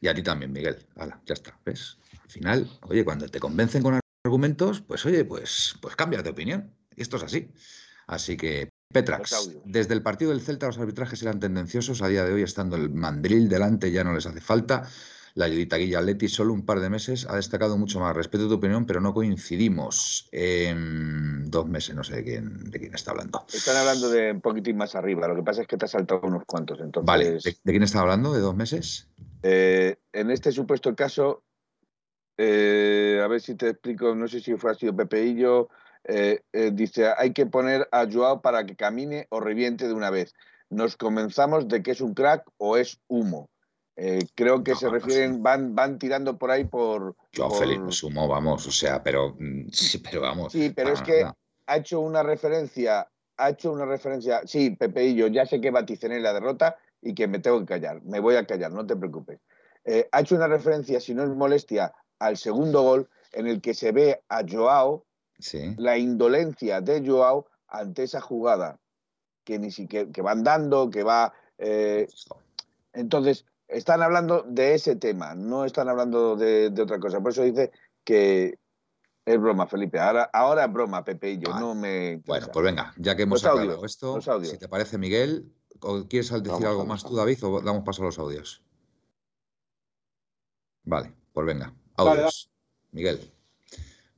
Y a ti también, Miguel. Hala, ya está. ¿Ves? Al final, oye, cuando te convencen con argumentos, pues oye, pues, pues cambias de opinión. Y esto es así. Así que Petrax, desde el partido del Celta los arbitrajes eran tendenciosos, a día de hoy estando el mandril delante ya no les hace falta. La ayudita Guilla Leti solo un par de meses ha destacado mucho más. Respeto tu opinión, pero no coincidimos. en dos meses, no sé de quién, de quién está hablando. Están hablando de un poquitín más arriba. Lo que pasa es que te ha saltado unos cuantos. Entonces... Vale, ¿de, quién está hablando? ¿De dos meses? Eh, en este supuesto caso, eh, a ver si te explico, no sé si fue así Pepeillo eh, eh, dice, hay que poner a Joao para que camine o reviente de una vez. Nos comenzamos de que es un crack o es humo. Eh, creo que se refieren, van, van tirando por ahí por... Joao Felipe es humo, vamos, o sea, pero mm, sí, pero vamos. Sí, pero es que ha hecho una referencia, ha hecho una referencia, sí, Pepe y yo, ya sé que vaticené la derrota y que me tengo que callar, me voy a callar, no te preocupes. ha hecho una referencia, si no es molestia, al segundo gol en el que se ve a Joao la indolencia de Joao ante esa jugada que ni siquiera que van dando, que va. Eh, entonces, están hablando de ese tema, no están hablando de, otra cosa. Por eso dice que es broma, Felipe. Ahora, ahora es broma, Pepe y yo. No me. Bueno, pues venga, ya que hemos hablado esto, si te parece, Miguel, ¿quieres decir algo más tú, David, o damos paso a los audios? Vale, pues venga. Audios. Miguel.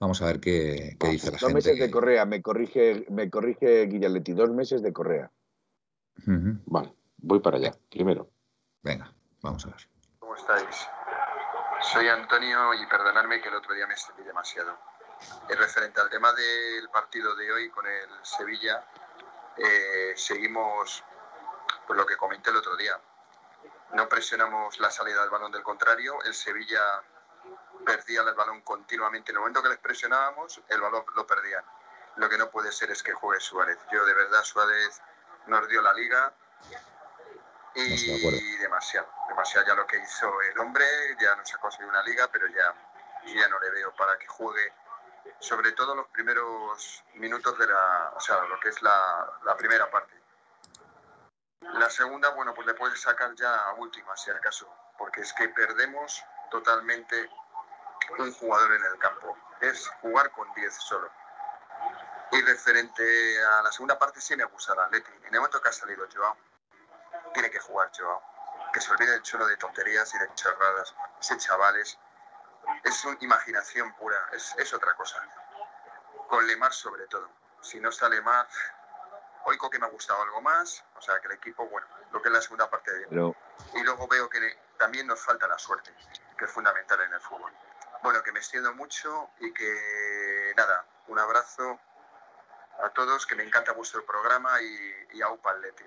Vamos a ver qué, dice la gente. Dos meses de Correa, me corrige, me corrige Guillaletti, dos meses de Correa. Vale, voy para allá, primero. Venga, vamos a ver. ¿Cómo estáis? Soy Antonio y perdonadme que el otro día me extendí demasiado. Es referente al tema del partido de hoy con el Sevilla, eh, seguimos por lo que comenté el otro día. No presionamos la salida del balón del contrario, el Sevilla perdían el balón continuamente. En el momento que les presionábamos, el balón lo perdían. Lo que no puede ser es que juegue Suárez. Yo de verdad Suárez nos dio la liga y demasiado, demasiado ya lo que hizo el hombre, ya nos ha conseguido una liga, pero ya, ya no le veo para que juegue, sobre todo los primeros minutos de la, o sea, lo que es la, la primera parte. La segunda, bueno, pues le puedes sacar ya a última, si acaso, porque es que perdemos totalmente un jugador en el campo, es jugar con 10 solo. Y referente a la segunda parte, sí me gusta la Atleti. En el momento que ha salido Joao, tiene que jugar Joao. Que se olvide el chulo de tonterías y de charradas. Ese chaval es, una imaginación pura, es, es otra cosa. Con Lemar sobre todo. Si no está Lemar, hoy que me ha gustado algo más, o sea que el equipo, bueno, lo que es la segunda parte de... Y luego veo que también nos falta la suerte, que es fundamental en el fútbol. Bueno, que me extiendo mucho y que nada, un abrazo a todos, que me encanta vuestro programa y, a Upaletti.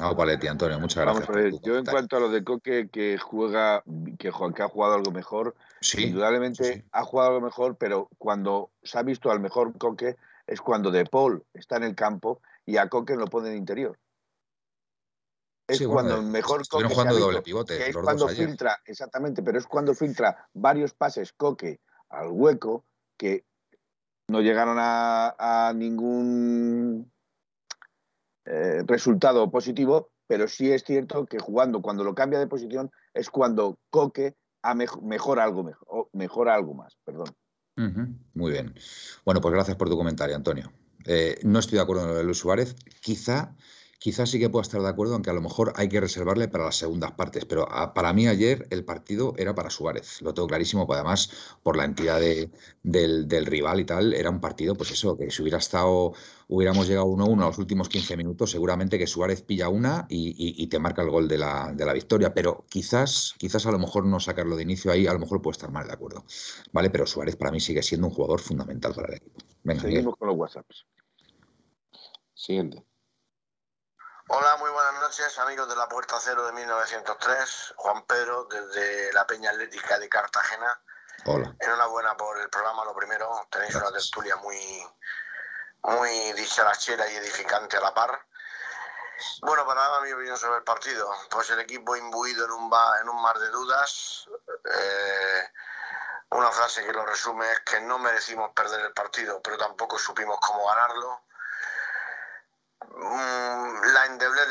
A Upaletti, Antonio, muchas gracias. Vamos a ver, yo en cuanto a lo de Coque, que juega, que, que ha jugado algo mejor, indudablemente ha jugado algo mejor, pero cuando se ha visto al mejor Coque es cuando De Paul está en el campo y a Coque lo pone en interior es cuando el mejor Coque jugando doble pivote, es cuando filtra, exactamente, pero es cuando filtra varios pases Coque al hueco que no llegaron a, ningún eh, resultado positivo, pero sí es cierto que jugando, cuando lo cambia de posición, es cuando Coque ha mejora algo mejor, mejora algo más, perdón. Muy bien. Bueno, pues gracias por tu comentario, Antonio. Eh, no estoy de acuerdo con lo de Luis Suárez. Quizá quizás sí que pueda estar de acuerdo en que a lo mejor hay que reservarle para las segundas partes, pero para mí ayer el partido era para Suárez, lo tengo clarísimo, pues además por la entidad del, rival y tal, era un partido, pues eso, que si hubiera estado, hubiéramos llegado 1-1 a los últimos 15 minutos, seguramente que Suárez pilla una y, te marca el gol de la, de la, victoria, pero quizás, quizás a lo mejor no sacarlo de inicio ahí, a lo mejor puede estar mal de acuerdo, ¿vale? Pero Suárez para mí sigue siendo un jugador fundamental para el equipo. Seguimos con los WhatsApps. Siguiente. Hola, muy buenas noches, amigos de la Puerta Cero de 1903. Juan Pedro, desde la Peña Atlética de Cartagena. Hola. Enhorabuena por el programa, lo primero. Tenéis una tertulia muy, muy dicharachera y edificante a la par. Bueno, para nada mi opinión sobre el partido. Pues el equipo imbuido en un, en un mar de dudas. Eh, una frase que lo resume es que no merecimos perder el partido, pero tampoco supimos cómo ganarlo la endeblez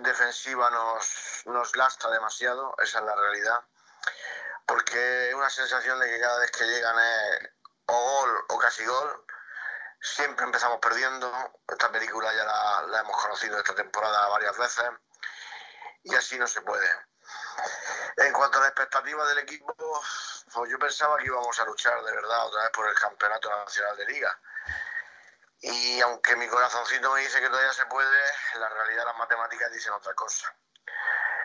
defensiva nos, nos lastra demasiado, esa es la realidad, porque una sensación de que cada vez que llegan es o gol o casi gol, siempre empezamos perdiendo, esta película ya la, la hemos conocido esta temporada varias veces, y así no se puede. En cuanto a la expectativa del equipo, pues yo pensaba que íbamos a luchar de verdad otra vez por el Campeonato Nacional de Liga y aunque mi corazoncito me dice que todavía se puede, la realidad las matemáticas dicen otra cosa.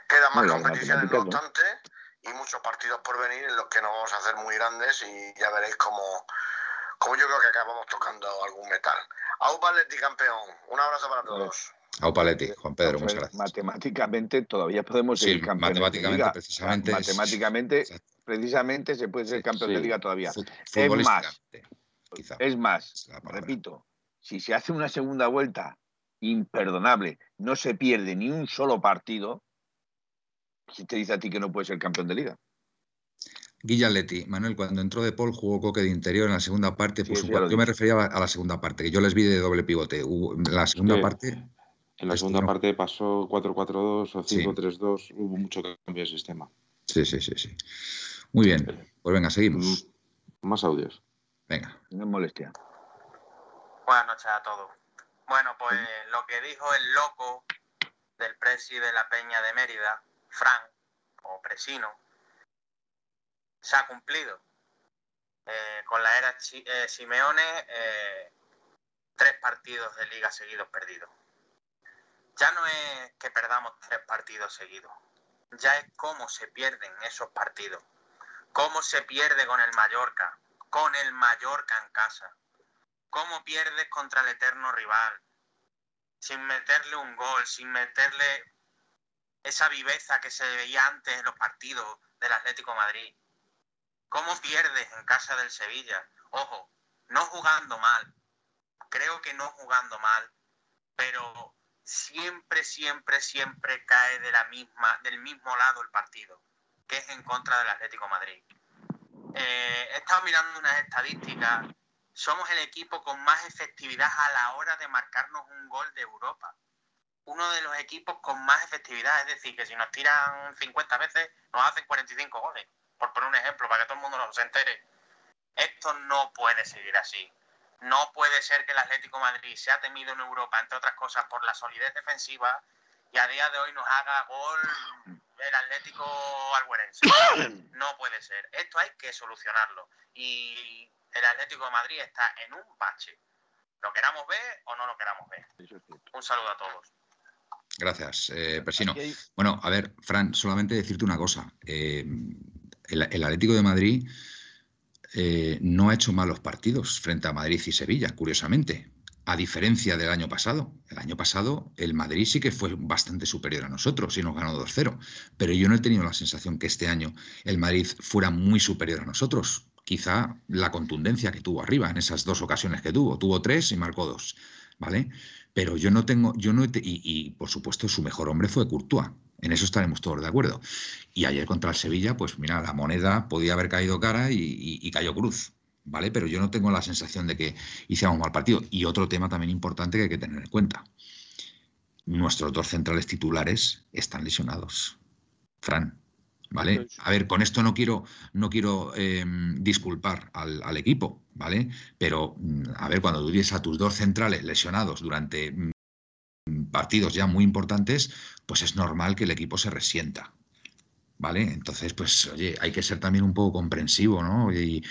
Quedan más competiciones, no obstante, y muchos partidos por venir en los que nos vamos a hacer muy grandes y ya veréis cómo, cómo yo creo que acabamos tocando algún metal. Aupa Leti campeón. Un abrazo para todos. Aupa Leti, Juan Pedro, muchas gracias. Matemáticamente todavía podemos ser campeón matemáticamente, de liga. precisamente. matemáticamente, precisamente se puede ser campeón de liga todavía. Es más, es más, repito, si se hace una segunda vuelta imperdonable, no se pierde ni un solo partido, ¿quién te dice a ti que no puede ser campeón de liga? Guillaletti, Manuel, cuando entró de Paul jugó Coque de interior en la segunda parte. yo me refería a la segunda parte, que yo les vi de doble pivote. la segunda parte. En la segunda parte pasó 4-4-2 o 5-3-2, hubo mucho cambio de sistema. Sí, sí, sí, sí. Muy bien, pues venga, seguimos. Más audios. Venga. No molestia. Buenas noches a todos. Bueno, pues lo que dijo el loco del presi de la Peña de Mérida, Fran, o Presino, se ha cumplido. Eh, con la era eh, Simeone, eh, tres partidos de liga seguidos perdidos. Ya no es que perdamos tres partidos seguidos, ya es cómo se pierden esos partidos, cómo se pierde con el Mallorca, con el Mallorca en casa cómo pierdes contra el eterno rival, sin meterle un gol, sin meterle esa viveza que se veía antes en los partidos del Atlético Madrid. ¿Cómo pierdes en casa del Sevilla? Ojo, no jugando mal, creo que no jugando mal, pero siempre, siempre, siempre cae de la misma, del mismo lado el partido, que es en contra del Atlético Madrid. Eh, he estado mirando unas estadísticas somos el equipo con más efectividad a la hora de marcarnos un gol de Europa. Uno de los equipos con más efectividad, es decir, que si nos tiran 50 veces, nos hacen 45 goles. Por poner un ejemplo, para que todo el mundo se entere. Esto no puede seguir así. No puede ser que el Atlético Madrid sea temido en Europa, entre otras cosas, por la solidez defensiva y a día de hoy nos haga gol el Atlético Albuerense. No puede ser. Esto hay que solucionarlo. Y el Atlético de Madrid está en un bache. Lo queramos ver o no lo queramos ver. Un saludo a todos. Gracias, eh, Persino. Bueno, a ver, Fran, solamente decirte una cosa. Eh, el, Atlético de Madrid eh, no ha hecho malos partidos frente a Madrid y Sevilla, curiosamente, a diferencia del año pasado. El año pasado el Madrid sí que fue bastante superior a nosotros y nos ganó 2-0, pero yo no he tenido la sensación que este año el Madrid fuera muy superior a nosotros quizá la contundencia que tuvo arriba en esas dos ocasiones que tuvo. Tuvo tres y marcó dos, ¿vale? Pero yo no tengo, yo no y, por supuesto su mejor hombre fue Courtois. En eso estaremos todos de acuerdo. Y ayer contra el Sevilla, pues mira, la moneda podía haber caído cara y, cayó cruz, ¿vale? Pero yo no tengo la sensación de que hiciéramos mal partido. Y otro tema también importante que hay que tener en cuenta. Nuestros dos centrales titulares están lesionados. Fran, ¿vale? A ver, con esto no quiero, no quiero em, disculpar al, equipo, ¿vale? Pero, mm, a ver, cuando tú tienes a tus dos centrales lesionados durante mm, partidos ya muy importantes, pues es normal que el equipo se resienta. ¿Vale? Entonces, pues, oye, hay que ser también un poco comprensivo, ¿no? Y,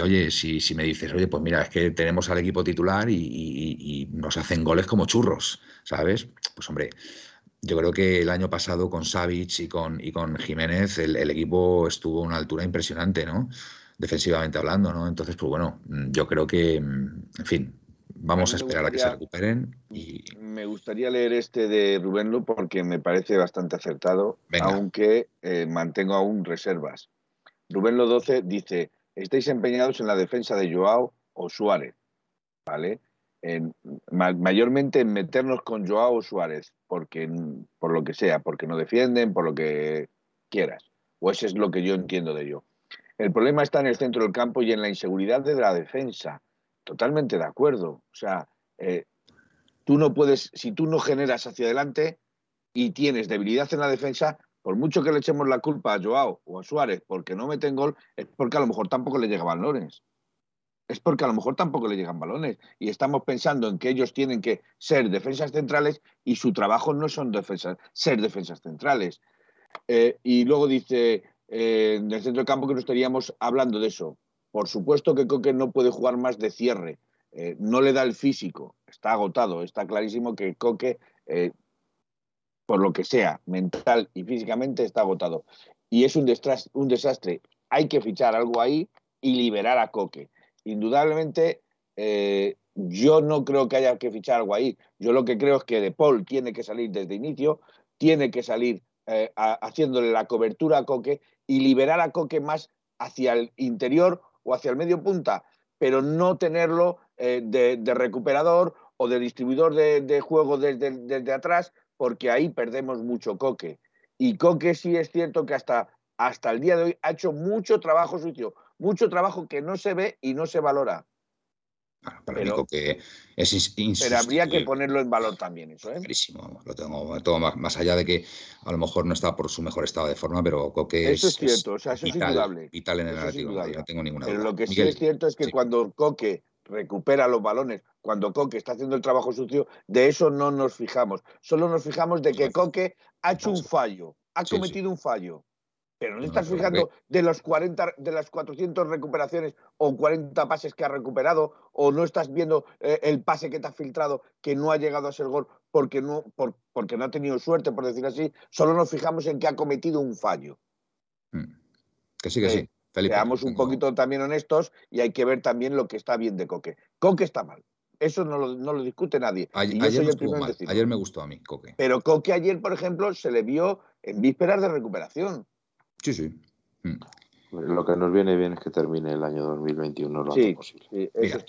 oye, si, me dices, oye, pues mira, es que tenemos al equipo titular y, nos hacen goles como churros, ¿sabes? Pues, hombre, yo creo que el año pasado con Savic y con, y con Jiménez el, el, equipo estuvo a una altura impresionante, ¿no? Defensivamente hablando, ¿no? Entonces, pues bueno, yo creo que, en fin, Vamos a esperar a que se recuperen. Y... Me gustaría leer este de Rubén Lu porque me parece bastante acertado, aunque eh, mantengo aún reservas. Rubén Lu 12 dice, estáis empeñados en la defensa de Joao o Suárez, ¿vale? Mayormente en meternos con Joao Suárez, porque, por lo que sea, porque no defienden, por lo que quieras. O eso es lo que yo entiendo de ello. El problema está en el centro del campo y en la inseguridad de la defensa Totalmente de acuerdo. O sea, eh, tú no puedes, si tú no generas hacia adelante y tienes debilidad en la defensa, por mucho que le echemos la culpa a Joao o a Suárez porque no meten gol, es porque a lo mejor tampoco le llegan balones. Es porque a lo mejor tampoco le llegan balones. Y estamos pensando en que ellos tienen que ser defensas centrales y su trabajo no son defensas, ser defensas centrales. Eh, y luego dice, eh, el centro del campo que no estaríamos hablando de eso. Por supuesto que Coque no puede jugar más de cierre, eh, no le da el físico, está agotado, está clarísimo que Coque, eh, por lo que sea, mental y físicamente está agotado. Y es un, desastre. Hay que fichar algo ahí y liberar a Coque. Indudablemente, eh, yo no creo que haya que fichar algo ahí. Yo lo que creo es que De Paul tiene que salir desde inicio, tiene que salir haciéndole la cobertura a Coque y liberar a Coque más hacia el interior o hacia el medio punta, pero no tenerlo eh, de, recuperador o de distribuidor de, juego desde, desde, atrás, porque ahí perdemos mucho Coque. Y Coque sí es cierto que hasta, hasta el día de hoy ha hecho mucho trabajo sucio, mucho trabajo que no se ve y no se valora pero, que es Pero habría que ponerlo en valor también, eso, ¿eh? Clarísimo, lo tengo todo más, allá de que a lo mejor no está por su mejor estado de forma, pero Coque eso es, cierto, o sea, eso vital, es indudable. vital en el narrativo, no tengo ninguna pero duda. lo que sí es cierto es que cuando Coque recupera los balones, cuando Coque está haciendo el trabajo sucio, de eso no nos fijamos. Solo nos fijamos de que Coque ha hecho un fallo, ha cometido un fallo. Pero no estás fijando de los 40, de las 400 recuperaciones o 40 pases que ha recuperado, o no estás viendo eh, el pase que te ha filtrado que no ha llegado a ser gol porque no, porque no ha tenido suerte, por decir así. Solo nos fijamos en que ha cometido un fallo. Mm. Que sí, que sí. Seamos un poquito también honestos y hay que ver también lo que está bien de Coque. Coque está mal. Eso no lo, discute nadie. Ayer, me gustó a mí, Coque. Pero Coque ayer, por ejemplo, se le vio en vísperas de recuperación. Sí, sí. Mm. Lo que nos viene bien es que termine el año 2021 lo antes posible. Sí, Mira,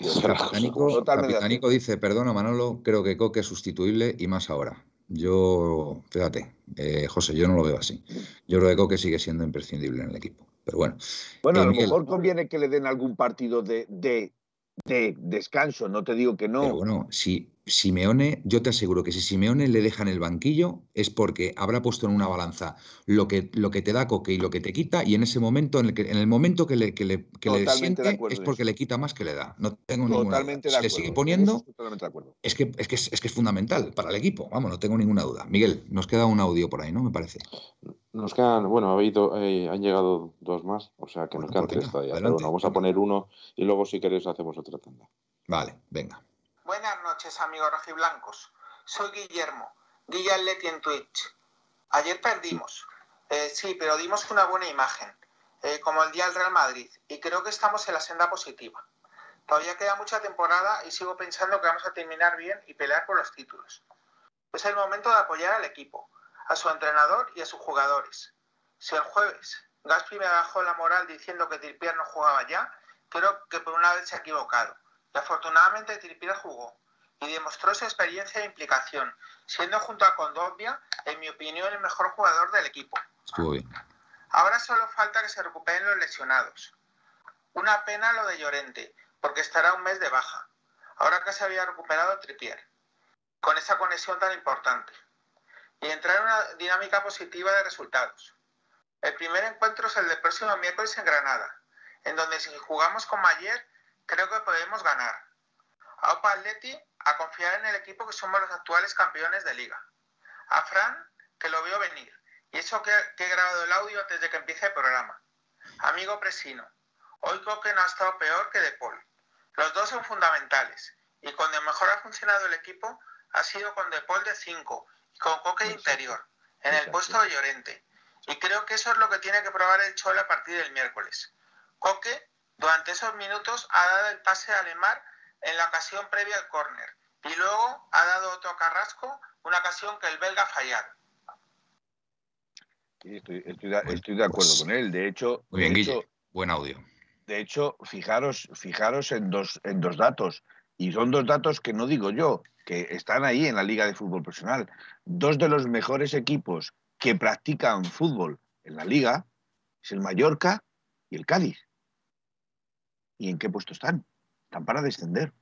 Capitánico, dice, perdona Manolo, creo que Coque es sustituible y más ahora. Yo, fíjate, eh, José, yo no lo veo así. Yo creo que Coque sigue siendo imprescindible en el equipo. Pero bueno. Bueno, a lo mejor conviene que le den algún partido de, de, de descanso, no te digo que no. Pero bueno, si Simeone, yo te aseguro que si Simeone le deja en el banquillo es porque habrá puesto en una balanza lo que, lo que te da Coque y lo que te quita, y en ese momento, en el, que, en el momento que le, que le, siente, es porque le quita más que le da. No tengo totalmente ninguna duda. Si le sigue poniendo, es que, es, que es, que es fundamental para el equipo. Vamos, no tengo ninguna duda. Miguel, nos queda un audio por ahí, ¿no? Me parece. Nos quedan, bueno, ha habido, eh, han llegado dos más, o sea que nos quedan tres todavía. Pero bueno, vamos a poner uno y luego si queréis hacemos otra tanda. Vale, venga. Buenas noches, amigos rojiblancos. Soy Guillermo, Guilla Leti en Twitch. Ayer perdimos, eh, sí, pero dimos una buena imagen, eh, como el día del Real Madrid, y creo que estamos en la senda positiva. Todavía queda mucha temporada y sigo pensando que vamos a terminar bien y pelear por los títulos. Es el momento de apoyar al equipo, a su entrenador y a sus jugadores. Si el jueves Gaspi me bajó la moral diciendo que Trippier no jugaba ya, creo que por una vez se ha equivocado y afortunadamente Trippier jugó y demostró su experiencia e implicación, siendo junto a Condovia, en mi opinión, el mejor jugador del equipo. Estuvo bien. Ahora solo falta que se recuperen los lesionados. Una pena lo de Llorente, porque estará un mes de baja, ahora que se había recuperado Trippier, con esa conexión tan importante, y entrar en una dinámica positiva de resultados. El primer encuentro es el del próximo miércoles en Granada, en donde si jugamos con Mayer creo que podemos ganar. Aupa Atleti a confiar en el equipo que somos los actuales campeones de liga. A Fran, que lo veo venir. Y eso que, he grabado el audio antes de que empiece el programa. Amigo Presino, hoy Coque no ha estado peor que De Paul. Los dos son fundamentales. Y cuando mejor ha funcionado el equipo ha sido con De Paul de 5 y con Coque de interior, en el puesto de Llorente. Y creo que eso es lo que tiene que probar el Chol a partir del miércoles. Coque, durante esos minutos, ha dado el pase a Lemar en la ocasión previa al córner. Y luego ha dado otro Carrasco, una ocasión que el belga ha fallado. estoy, de, acuerdo con él. De hecho, Muy bien, Guille. Buen audio. De hecho, fijaros, fijaros en dos, en dos datos. Y son dos datos que no digo yo, que están ahí en la Liga de Fútbol Profesional. Dos de los mejores equipos que practican fútbol en la Liga es el Mallorca y el Cádiz. ¿Y en qué puesto están? Están para descender.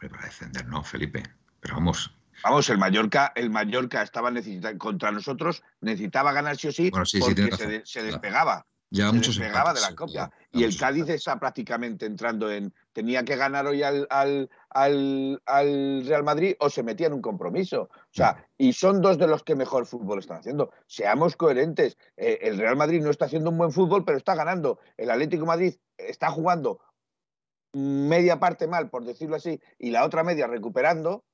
para descender no, Felipe. Pero vamos. Vamos, el Mallorca, el Mallorca estaba necesitando, contra nosotros, necesitaba ganar sí o sí, porque se, despegaba. Ya se de la Copa. y el Cádiz está prácticamente entrando en. Tenía que ganar hoy al, al, al, Real Madrid o se metía en un compromiso. O sea, y son dos de los que mejor fútbol están haciendo. Seamos coherentes. Eh, el Real Madrid no está haciendo un buen fútbol, pero está ganando. El Atlético Madrid está jugando media parte mal, por decirlo así, y la otra media recuperando.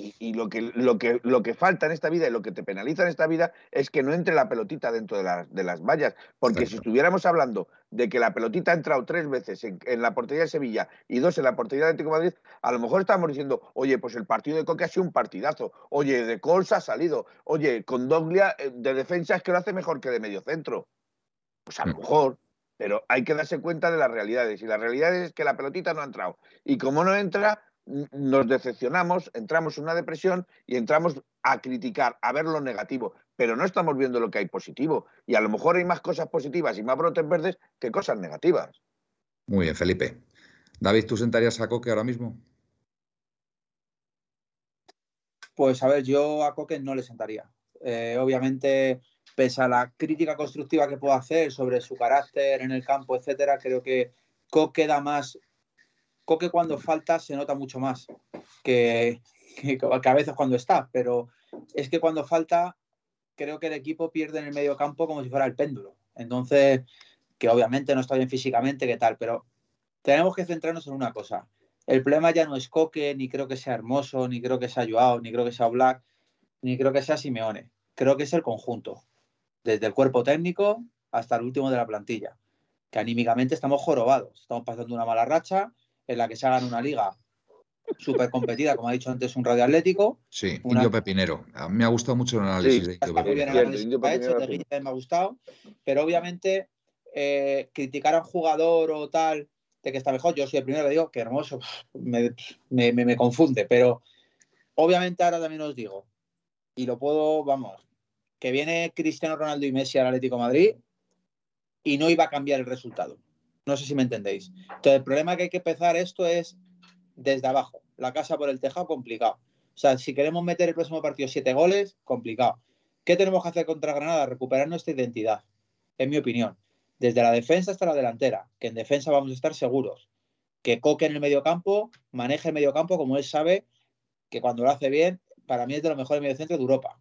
Y, lo, que, lo, que, lo que falta en esta vida y lo que te penaliza en esta vida es que no entre la pelotita dentro de, las, de las vallas. Porque si estuviéramos hablando de que la pelotita ha entrado tres veces en, la portería de Sevilla y dos en la portería de Atlético de Madrid, a lo mejor estamos diciendo, oye, pues el partido de Coque ha sido un partidazo. Oye, de Colsa ha salido. Oye, con Doglia eh, de defensa es que lo hace mejor que de medio centro. Pues a lo mm. mejor, pero hay que darse cuenta de las realidades. Y la realidad es que la pelotita no ha entrado. Y como no entra, nos decepcionamos, entramos en una depresión y entramos a criticar, a ver lo negativo. Pero no estamos viendo lo que hay positivo. Y a lo mejor hay más cosas positivas y más brotes verdes que cosas negativas. Muy bien, Felipe. David, ¿tú sentarías a Coque ahora mismo? Pues a ver, yo a Coque no le sentaría. Eh, obviamente pese a la crítica constructiva que puedo hacer sobre su carácter en el campo, etcétera, creo que Coque da más. Coque cuando falta se nota mucho más que, a veces cuando está, pero es que cuando falta creo que el equipo pierde en el medio campo como si fuera el péndulo. Entonces, que obviamente no está bien físicamente, qué tal, pero tenemos que centrarnos en una cosa. El problema ya no es Coque, ni creo que sea Hermoso, ni creo que sea Joao, ni creo que sea Black, ni creo que sea Simeone. Creo que es el conjunto desde el cuerpo técnico hasta el último de la plantilla, que anímicamente estamos jorobados, estamos pasando una mala racha en la que se hagan una liga súper competida, como ha dicho antes un radio atlético. Sí, Indio Pepinero. A mí me ha gustado mucho el análisis de Indio Pepinero. me ha gustado, pero obviamente eh, criticar a un jugador o tal de que está mejor, yo soy el primero que digo que hermoso, me, me confunde, pero obviamente ahora también os digo, y lo puedo, vamos, que viene Cristiano Ronaldo y Messi al Atlético Madrid y no iba a cambiar el resultado. No sé si me entendéis. Entonces, el problema que hay que empezar esto es desde abajo. La casa por el tejado, complicado. O sea, si queremos meter el próximo partido siete goles, complicado. ¿Qué tenemos que hacer contra Granada? Recuperar nuestra identidad, en mi opinión. Desde la defensa hasta la delantera, que en defensa vamos a estar seguros. Que Coque en el mediocampo, maneje el mediocampo como él sabe que cuando lo hace bien, para mí es de los mejores mediocentros de Europa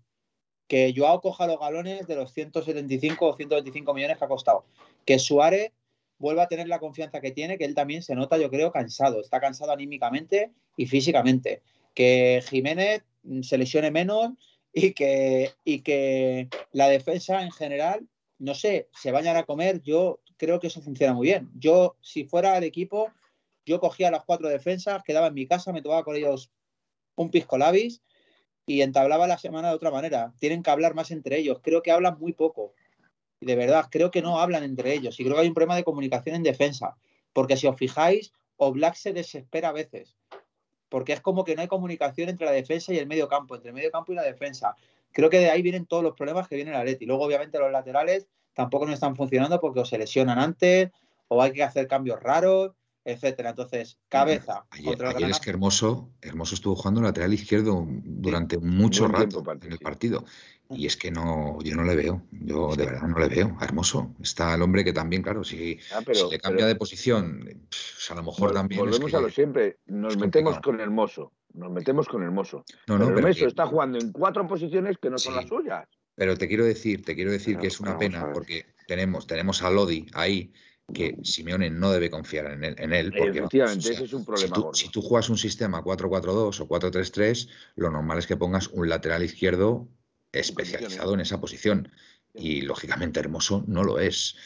que Joao coja los galones de los 175 o 125 millones que ha costado. Que Suárez vuelva a tener la confianza que tiene, que él también se nota, yo creo, cansado. Está cansado anímicamente y físicamente. Que Jiménez se lesione menos y que, y que la defensa en general, no sé, se vayan a comer. Yo creo que eso funciona muy bien. Yo, si fuera el equipo, yo cogía las cuatro defensas, quedaba en mi casa, me tomaba con ellos un pisco labis y entablaba la semana de otra manera. Tienen que hablar más entre ellos. Creo que hablan muy poco. De verdad, creo que no hablan entre ellos. Y creo que hay un problema de comunicación en defensa. Porque si os fijáis, Oblak se desespera a veces. Porque es como que no hay comunicación entre la defensa y el medio campo, entre el medio campo y la defensa. Creo que de ahí vienen todos los problemas que viene la Leti. Luego, obviamente, los laterales tampoco no están funcionando porque o se lesionan antes o hay que hacer cambios raros etcétera. Entonces, cabeza. Ayer, es que Hermoso, Hermoso estuvo jugando lateral izquierdo durante mucho rato en el partido. Y es que no, yo no le veo, yo de verdad no le veo Hermoso. Está el hombre que también, claro, si, ah, le cambia de posición, pues a lo mol, también. Volvemos a lo siempre, nos metemos con Hermoso. nos metemos con Hermoso. No, no, pero Hermoso está jugando en cuatro posiciones que no son Sí. las suyas. Pero te quiero decir, te quiero decir que es una pena porque tenemos, tenemos a Lodi ahí que Simeone no debe confiar en él. En él porque, Efectivamente, o sea, ese es un si problema tú, gordo. si tú juegas un sistema 4-4-2 o 4-3-3, lo normal es que pongas un lateral izquierdo especializado en esa posición. Y lógicamente Hermoso no lo es.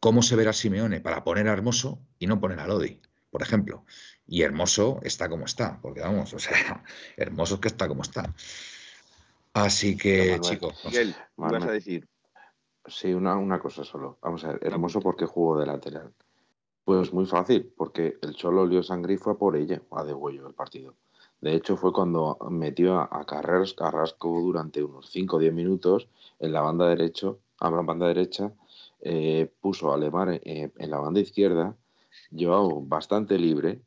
¿Cómo se verá Simeone para poner a Hermoso y no poner a Lodi, por ejemplo? Y Hermoso está como está, porque vamos, o sea, Hermoso es que está como está. Así que, chicos. Miguel, vas a decir. Sí, una, una cosa solo. Vamos a ver, hermoso porque jugó de lateral. Pues muy fácil, porque el Cholo Leo Sangri fue a por ella, a de huello el partido. De hecho, fue cuando metió a, a Carreras Carrasco durante unos 5 o 10 minutos en la banda derecho, a la banda derecha, eh, puso a Lemar eh, en la banda izquierda, Joao bastante libre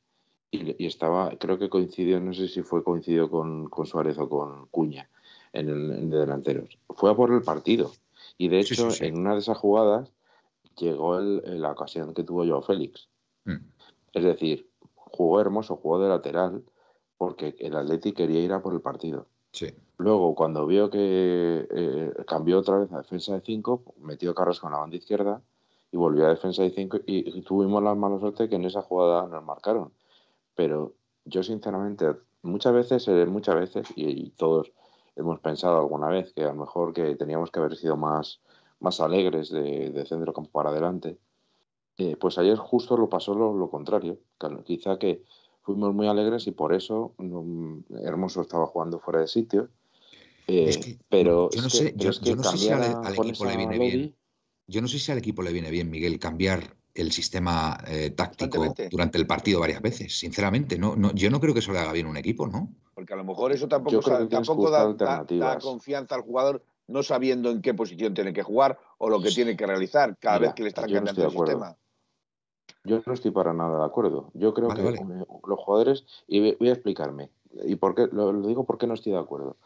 y, y estaba, creo que coincidió, no sé si fue coincidió con, con Suárez o con Cuña en el en de delanteros. Fue a por el partido. Y de Sí, hecho, sí, sí. en una de esas jugadas llegó el- la ocasión que tuvo Joao Félix. Mm. Es decir, jugó hermoso, jugó de lateral, porque el Atleti quería ir a por el partido. Sí. Luego, cuando vio que eh, cambió otra vez a defensa de 5, metió Carrasco en la banda izquierda y volvió a defensa de 5 y, y tuvimos la mala suerte que en esa jugada nos marcaron. Pero yo sinceramente, muchas veces, eh, muchas veces, y, y todos hemos pensado alguna vez que a lo mejor que teníamos que haber sido más, más alegres de, de centro campo para adelante. Eh, pues ayer justo lo pasó lo, lo contrario. Quizá que fuimos muy alegres y por eso mm, Hermoso estaba jugando fuera de sitio. Eh, Es que, pero yo no es sé, yo, no sé si al, equipo le viene bien. Yo no sé si al equipo le viene bien, Miguel, cambiar el sistema eh, táctico durante el partido varias veces. Sinceramente, no, no, yo no creo que eso le haga bien a un equipo, ¿no? Porque a lo mejor eso tampoco, tampoco da, da- da alternativas. confianza al jugador no sabiendo en qué posición tiene que jugar o lo que tiene que realizar cada Mira, vez que le están no cambiando el acuerdo. sistema. Yo no estoy para nada de acuerdo. Yo creo Vale, que vale. eh, los jugadores, y voy a explicarme, y por qué, lo, lo digo porque no estoy de acuerdo.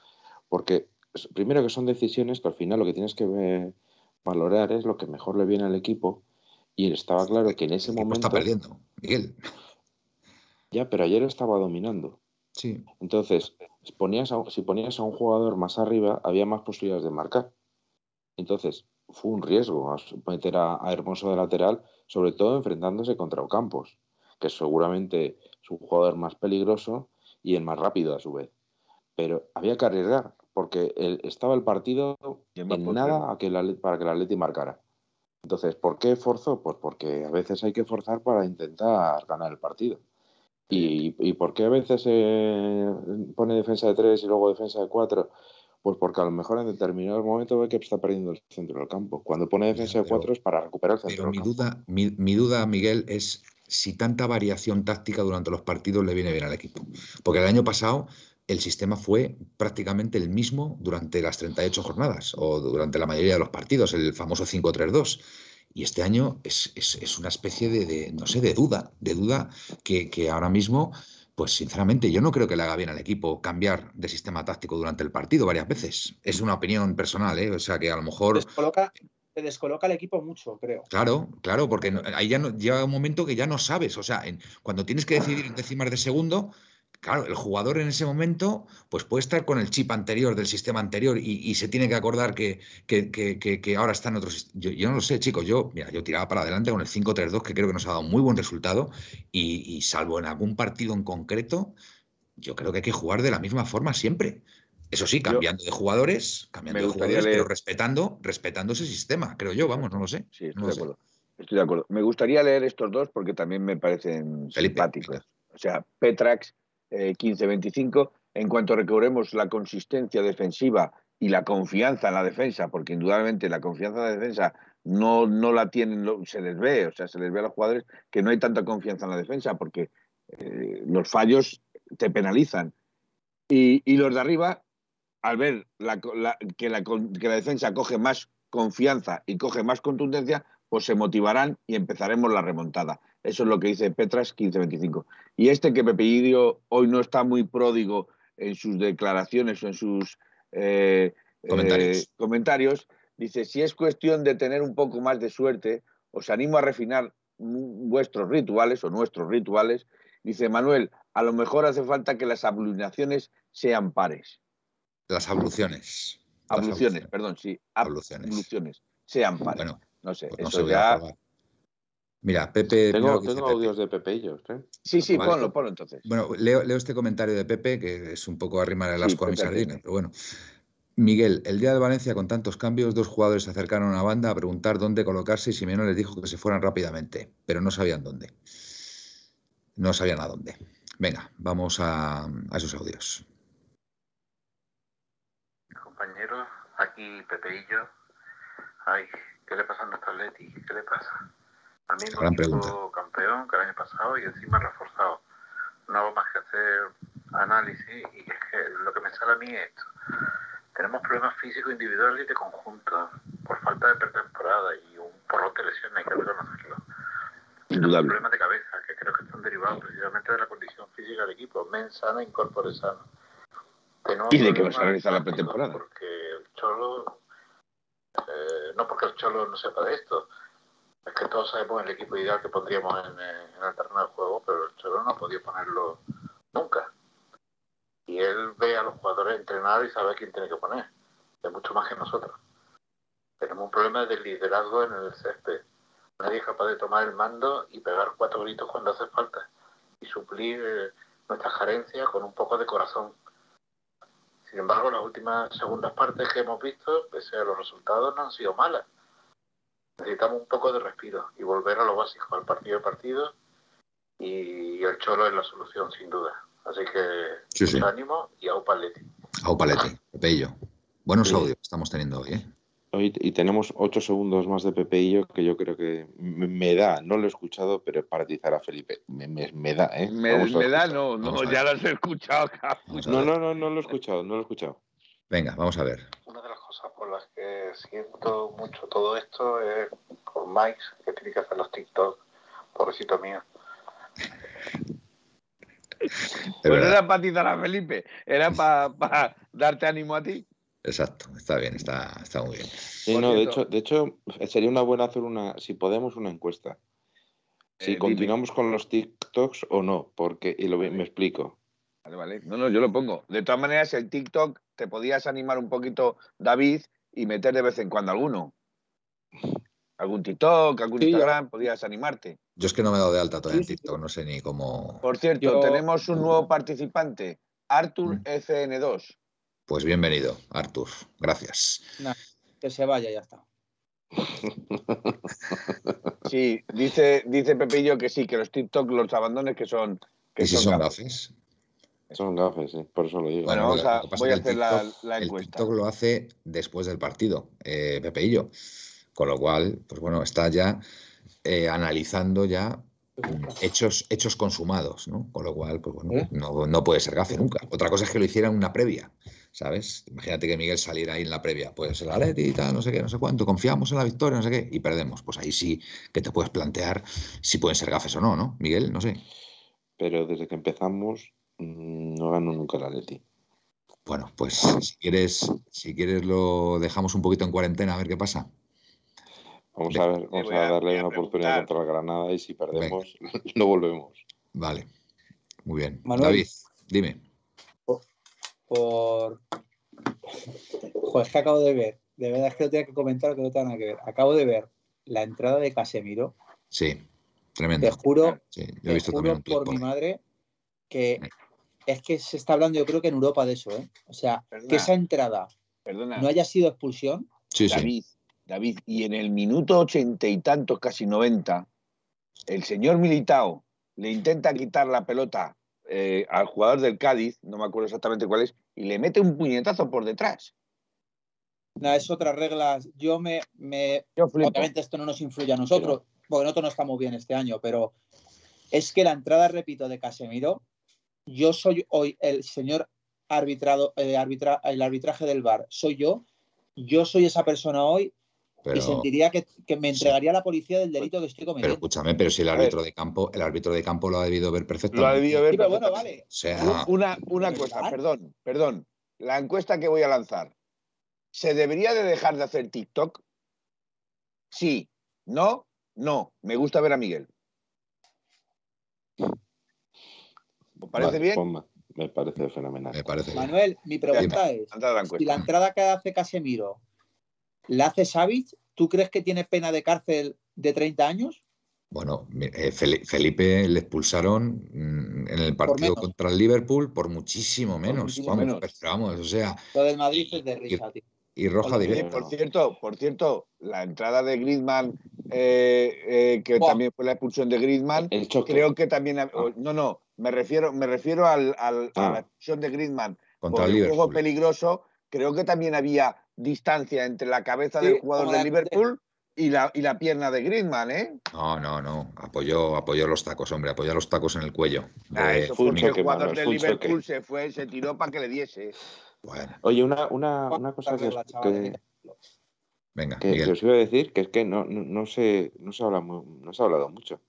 Porque primero que son decisiones que al final lo que tienes que ver- valorar es lo que mejor le viene al equipo. Y estaba claro que en ese El momento, está perdiendo, Miguel. ya, pero ayer estaba dominando. Sí. Entonces, ponías a, si ponías a un jugador más arriba, había más posibilidades de marcar. Entonces, fue un riesgo meter a, a Hermoso de lateral, sobre todo enfrentándose contra Ocampos, que seguramente es un jugador más peligroso y el más rápido a su vez. Pero había que arriesgar, porque el- estaba el partido en nada a que el para que el Atleti marcara. Entonces, ¿por qué forzó? Pues porque a veces hay que forzar para intentar ganar el partido. ¿Y, y por qué a veces se pone defensa de tres y luego defensa de cuatro? Pues porque a lo mejor en determinado momento ve que está perdiendo el centro del campo. Cuando pone defensa de cuatro es para recuperar el centro Pero del mi campo. duda, mi, mi duda, Miguel, es si tanta variación táctica durante los partidos le viene bien al equipo. Porque el año pasado el sistema fue prácticamente el mismo durante las 38 jornadas o durante la mayoría de los partidos, el famoso 5-3-2. Y este año es, es- es una especie de, de, no sé, de duda, de duda que, que ahora mismo, pues sinceramente, yo no creo que le haga bien al equipo cambiar de sistema táctico durante el partido varias veces. Es una opinión personal, ¿eh? O sea que a lo mejor... Descoloca, te descoloca el equipo mucho, creo. Claro, claro, porque ahí ya no, llega un momento que ya no sabes. O sea, en- cuando tienes que decidir en décimas de segundo, claro, el jugador en ese momento, pues puede estar con el chip anterior del sistema anterior y, y se tiene que acordar que, que, que- que- que ahora está en otro sistema. Yo, yo no lo sé, chicos. Yo, mira, yo tiraba para adelante con el 5-3-2, que creo que nos ha dado muy buen resultado. Y, y salvo en algún partido en concreto, yo creo que hay que jugar de la misma forma siempre. Eso sí, cambiando de jugadores, cambiando de jugadores, pero respetando, respetando ese sistema, creo yo, vamos, no lo sé. Sí, estoy no de sé. acuerdo. Estoy de acuerdo. Me gustaría leer estos dos porque también me parecen Felipe, simpáticos. O sea, Petrax eh, 15-25, en cuanto recobremos la consistencia defensiva y la confianza en la defensa, porque indudablemente la confianza en la defensa no, no la tienen, se les ve, o sea, se les ve a los jugadores que no hay tanta confianza en la defensa porque eh, los fallos te penalizan. Y, los de arriba, al ver que, la, que la defensa coge más confianza y coge más contundencia, pues se motivarán y empezaremos la remontada. Eso es lo que dice Petras 15-25. Y este que Pepe Idio hoy no está muy pródigo en sus declaraciones o en sus eh, Comentarios. eh, comentarios, dice, si es cuestión de tener un poco más de suerte, os animo a refinar vuestros rituales o nuestros rituales. Dice Manuel, a lo mejor hace falta que las abluciones sean pares. Las abluciones. Abluciones, perdón, sí. Abluciones. Abluciones. Sean pares. Bueno, no sé, pues no eso se ya. Mira, Pepe. Tengo, tengo Pepe. audios de Pepe y yo, ¿eh? Sí, sí, Vale. ponlo, ponlo entonces. Bueno, leo, leo este comentario de Pepe, que es un poco arrimar el Sí, asco a mi sardina, pero bueno. Miguel, el día de Valencia con tantos cambios, dos jugadores se acercaron a una banda a preguntar dónde colocarse y Simeone les dijo que se fueran rápidamente, pero no sabían dónde. No sabían a dónde. Venga, vamos a, a esos audios. compañeros, aquí Pepeillo. Ay, ¿qué le pasa a nuestro Atleti? ¿Qué le pasa? Mismo Gran equipo pregunta. campeón que el año pasado y encima reforzado. No hago más que hacer análisis y es que lo que me sale a mí es esto. Tenemos problemas físicos individuales y de conjunto por falta de pretemporada y un porro de lesiones, hay que reconocerlo. Tenemos Indudable. problemas de cabeza que creo que están derivados precisamente de la condición física del equipo. Men sana, incorpore sano. Tenemos Y de que vas a realizar la pretemporada. Porque el Cholo, eh, no porque el Cholo no sepa de esto, es que todos sabemos el equipo ideal que pondríamos en, eh, el terreno de juego, pero el Cholo no ha podido ponerlo nunca. Y él ve a los jugadores entrenar y sabe quién tiene que poner. Es mucho más que nosotros. Tenemos un problema de liderazgo en el césped. Nadie es capaz de tomar el mando y pegar cuatro gritos cuando hace falta. Y suplir eh, nuestras carencias con un poco de corazón. Sin embargo, las últimas segundas partes que hemos visto, pese a los resultados, no han sido malas. Necesitamos un poco de respiro y volver a lo básico, al partido a partido. Y el Cholo es la solución, sin duda. Así que Sí, sí. ánimo y a Upaletti. Au Paletti, Pepe y yo. Buenos Sí. audios estamos teniendo hoy, ¿eh? Hoy, y tenemos ocho segundos más de Pepe y yo que yo creo que me, me da, no lo he escuchado, pero es para atizar a Felipe. Me, me- me da, ¿eh? Me, da, no, no, ya las he escuchado, No, no, no, no lo he escuchado, no lo he escuchado. Venga, vamos a ver. Una de las cosas por las que siento mucho todo esto es por Mike, que tiene que hacer los TikTok, pobrecito mío. Es Pues verdad. era para tizar a Felipe, era para darte ánimo a ti. Exacto, está bien, está, está muy bien. Sí, no, de hecho, de hecho, sería una buena hacer una, si podemos, una encuesta. Si Eh, dime. continuamos con los TikToks o no, porque, y lo, me explico. Vale, vale. No, no, yo lo pongo. De todas maneras, el TikTok te podías animar un poquito, David, y meter de vez en cuando alguno. Algún TikTok, algún Sí, yo- Instagram, podías animarte. Yo es que no me he dado de alta todavía en Sí. TikTok, no sé ni cómo. Por cierto, Yo- tenemos un nuevo participante, Arthur Mm. FN2. Pues bienvenido, Artur. Gracias. Que se vaya, ya está. Sí, dice, dice Pepillo que sí, que los TikTok los abandones que son. Que ¿Y si son son gafes? Son gafes, sí, por eso lo digo. Bueno, vamos a- voy a hacer la- TikTok- la el encuesta. TikTok lo hace después del partido, eh, Pepe y yo. Con lo cual, pues bueno, está ya eh, analizando ya hechos, hechos consumados, ¿no? Con lo cual, pues bueno, ¿Eh? no, no puede ser gafe nunca. Otra cosa es que lo hiciera en una previa, ¿sabes? Imagínate que Miguel saliera ahí en la previa, pues el Atleti y tal, no sé qué, no sé cuánto, confiamos en la victoria, no sé qué, y perdemos. Pues ahí sí que te puedes plantear si pueden ser gafes o no, ¿no? Miguel, no sé. Pero desde que empezamos, no ganó nunca la Leti. Bueno, pues si quieres, si quieres lo dejamos un poquito en cuarentena a ver qué pasa. Vamos a ver, vamos a a- darle una oportunidad contra el Granada y si perdemos, no volvemos. Vale, muy bien. Manuel. David, dime. Por. Joder, es que acabo de ver. De verdad es que lo tenía que comentar que no tiene nada que ver. Acabo de ver la entrada de Casemiro. Sí, Te tremendo. juro, Sí, yo he te visto juro por por mi madre que Sí. Es que se está hablando, yo creo que en Europa de eso, ¿eh? O sea, Perdona. que esa entrada Perdona, no haya sido expulsión. Sí, sí. David, David, y en el minuto ochenta y tantos, casi noventa, el señor Militao le intenta quitar la pelota eh, al jugador del Cádiz, no me acuerdo exactamente cuál es, y le mete un puñetazo por detrás. Nada, es otra regla. Yo me, me Yo. Obviamente esto no nos influye a nosotros, porque nosotros no estamos bien este año, pero es que la entrada, repito, de Casemiro, yo soy hoy el señor arbitrado, eh, arbitra- el arbitraje del VAR, soy yo, yo soy esa persona hoy Pero, y sentiría que, que me Sí. entregaría a la policía del delito que estoy pero cometiendo. escúchame, pero si el árbitro de campo, el árbitro de campo lo ha debido ver Lo ha perfectamente. debido ver Sí, pero bueno, perfectamente. vale. O sea, Una, una ¿De cosa, verdad? perdón, perdón. La encuesta que voy a lanzar. ¿Se debería de dejar de hacer TikTok? Sí. ¿No? No. Me gusta ver a Miguel. ¿Os parece Vale, bien? ponme. Me parece fenomenal. Me parece bien. Manuel, mi pregunta es, si la entrada que hace Casemiro la hace Savic, ¿tú crees que tiene pena de cárcel de 30 años? Bueno, eh, Fel- Felipe le expulsaron mm, en el partido contra el Liverpool por muchísimo menos. muchísimo vamos, menos. pero vamos, o sea, Lo del Madrid es de risa, tío. y roja directa. por cierto, por cierto, la entrada de Griezmann, eh, eh, que también fue la expulsión de Griezmann, creo que también Ah. no, no, me refiero, me refiero al, al- a Ah. la expulsión de Griezmann Contra por el juego Liverpool. peligroso. Creo que también había distancia entre la cabeza Sí, del jugador de Liverpool y la, y la pierna de Griezmann, ¿eh? No, no, no. Apoyó, apoyó los tacos, hombre. Apoyó los tacos en el cuello. Ah, de eso fue el jugador de Liverpool se fue, se tiró para que le diese. Bueno, Oye, una, una, una cosa que, venga, que- os iba a decir, que es que no, no, no se, no, se habla no se ha hablado mucho.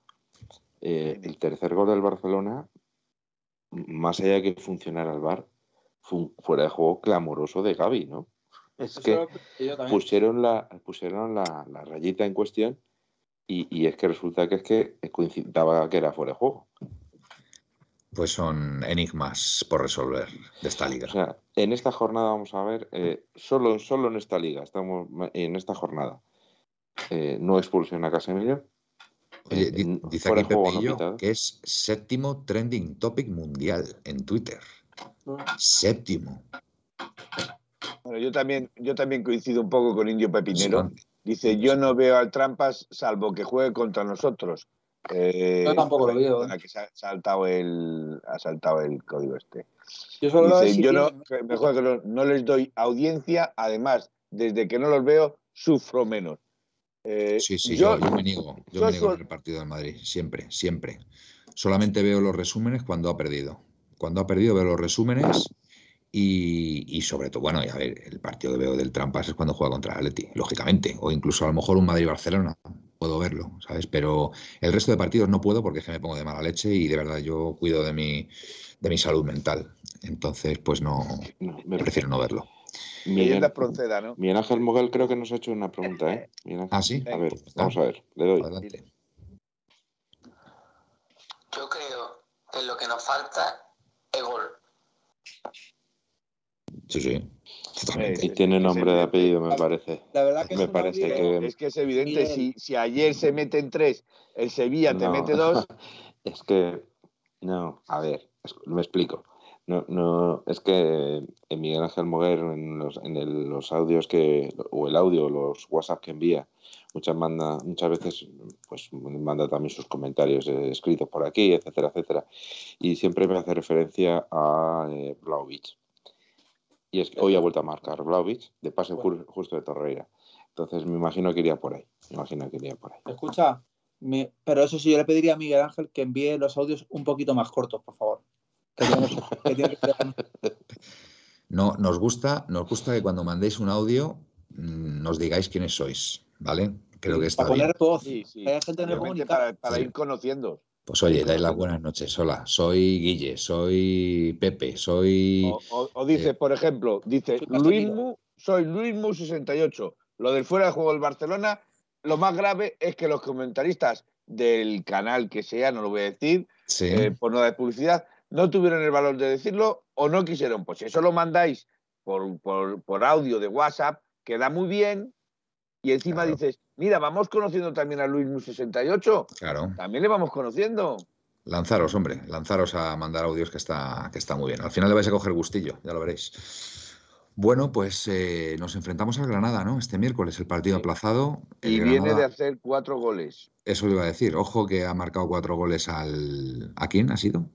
Eh, el tercer gol del Barcelona, más allá de que funcionara el VAR, fue un fuera de juego clamoroso de Gaby, ¿no? Es Eso que pusieron la, pusieron la, la rayita en cuestión y, y es que resulta que es que coincidaba que era fuera de juego. Pues son enigmas por resolver de esta liga. O sea, en esta jornada vamos a ver, eh, solo, solo en esta liga, estamos en esta jornada, eh, no expulsión a Casemiro. Oye, eh, di- n- dice aquí no Pepillo que es séptimo trending topic mundial en Twitter. Séptimo. Bueno, yo también, yo también coincido un poco con Indio Pepinero. Dice, yo no veo al Trampas salvo que juegue contra nosotros. Eh, Yo tampoco lo veo, perdona, que se ha saltado el, ha saltado el código este. Yo solo Dice, yo no, mejor que no, no les doy audiencia, además, desde que no los veo, sufro menos. Eh, Sí, sí, yo, yo me niego. Yo yo me niego en el partido del Madrid. Siempre, siempre. Solamente veo los resúmenes cuando ha perdido. Cuando ha perdido veo los resúmenes y, y sobre todo, bueno, y a ver, el partido que veo del Trampas es cuando juega contra el Atleti, lógicamente. O incluso a lo mejor un Madrid-Barcelona. Puedo verlo, ¿sabes? Pero el resto de partidos no puedo porque es que me pongo de mala leche y de verdad yo cuido de mi, de mi salud mental. Entonces, pues no, No, me- prefiero no verlo. Miguel, Leyenda Proceda, ¿no? Miguel Ángel Moguel creo que nos ha hecho una pregunta, ¿eh? Miguel Ángel. Ah, sí. A ver, Pues vamos a ver, le doy. Adelante. Yo creo que lo que nos falta es gol. Sí, sí. Totalmente. Y tiene nombre de apellido, me parece. La verdad que es Me parece que- Es que es evidente, si, si ayer se meten tres, el Sevilla te mete dos, Es que, no, a ver, es- me explico. No, no, es que en Miguel Ángel Moguer, en los, en el- los audios que, o el audio, los WhatsApp que envía, muchas manda, muchas veces, pues manda también sus comentarios eh, escritos por aquí, etcétera, etcétera. Y siempre me hace referencia a eh. Y es que hoy ha vuelto a marcar Vlahovic de pase ju- justo de Torreira. Entonces me imagino que iría por ahí. Me imagino que iría por ahí. Escucha, me- pero eso sí, yo le pediría a Miguel Ángel que envíe los audios un poquito más cortos, por favor. No, nos gusta, nos gusta que cuando mandéis un audio mm, nos digáis quiénes sois, ¿vale? Creo que está para bien. poner voz. sí, sí. que haya gente en el Obviamente comunicado. para, para Sí. ir conociendo. Pues oye, dais las buenas noches. Hola, soy Guille, soy Pepe, soy. O, o- o dice, Eh, por ejemplo, dice soy Casemiro. Luismu, soy Luismu68. Lo del fuera de juego del Barcelona, lo más grave es que los comentaristas del canal que sea, no lo voy a decir, Sí, eh, por no dar publicidad, no tuvieron el valor de decirlo o no quisieron. Pues eso lo mandáis por, por, por audio de WhatsApp, queda muy bien. Y encima Claro. dices, mira, vamos conociendo también a Luismu68. claro. También le vamos conociendo. Lanzaros, hombre, lanzaros a mandar audios que está, que está muy bien. Al final le vais a coger gustillo, ya lo veréis. Bueno, pues eh, nos enfrentamos al Granada, ¿no? Este miércoles, el partido aplazado. El Y viene de hacer cuatro goles. Eso le iba a decir. Ojo que ha marcado cuatro goles al. ¿A quién ha sido?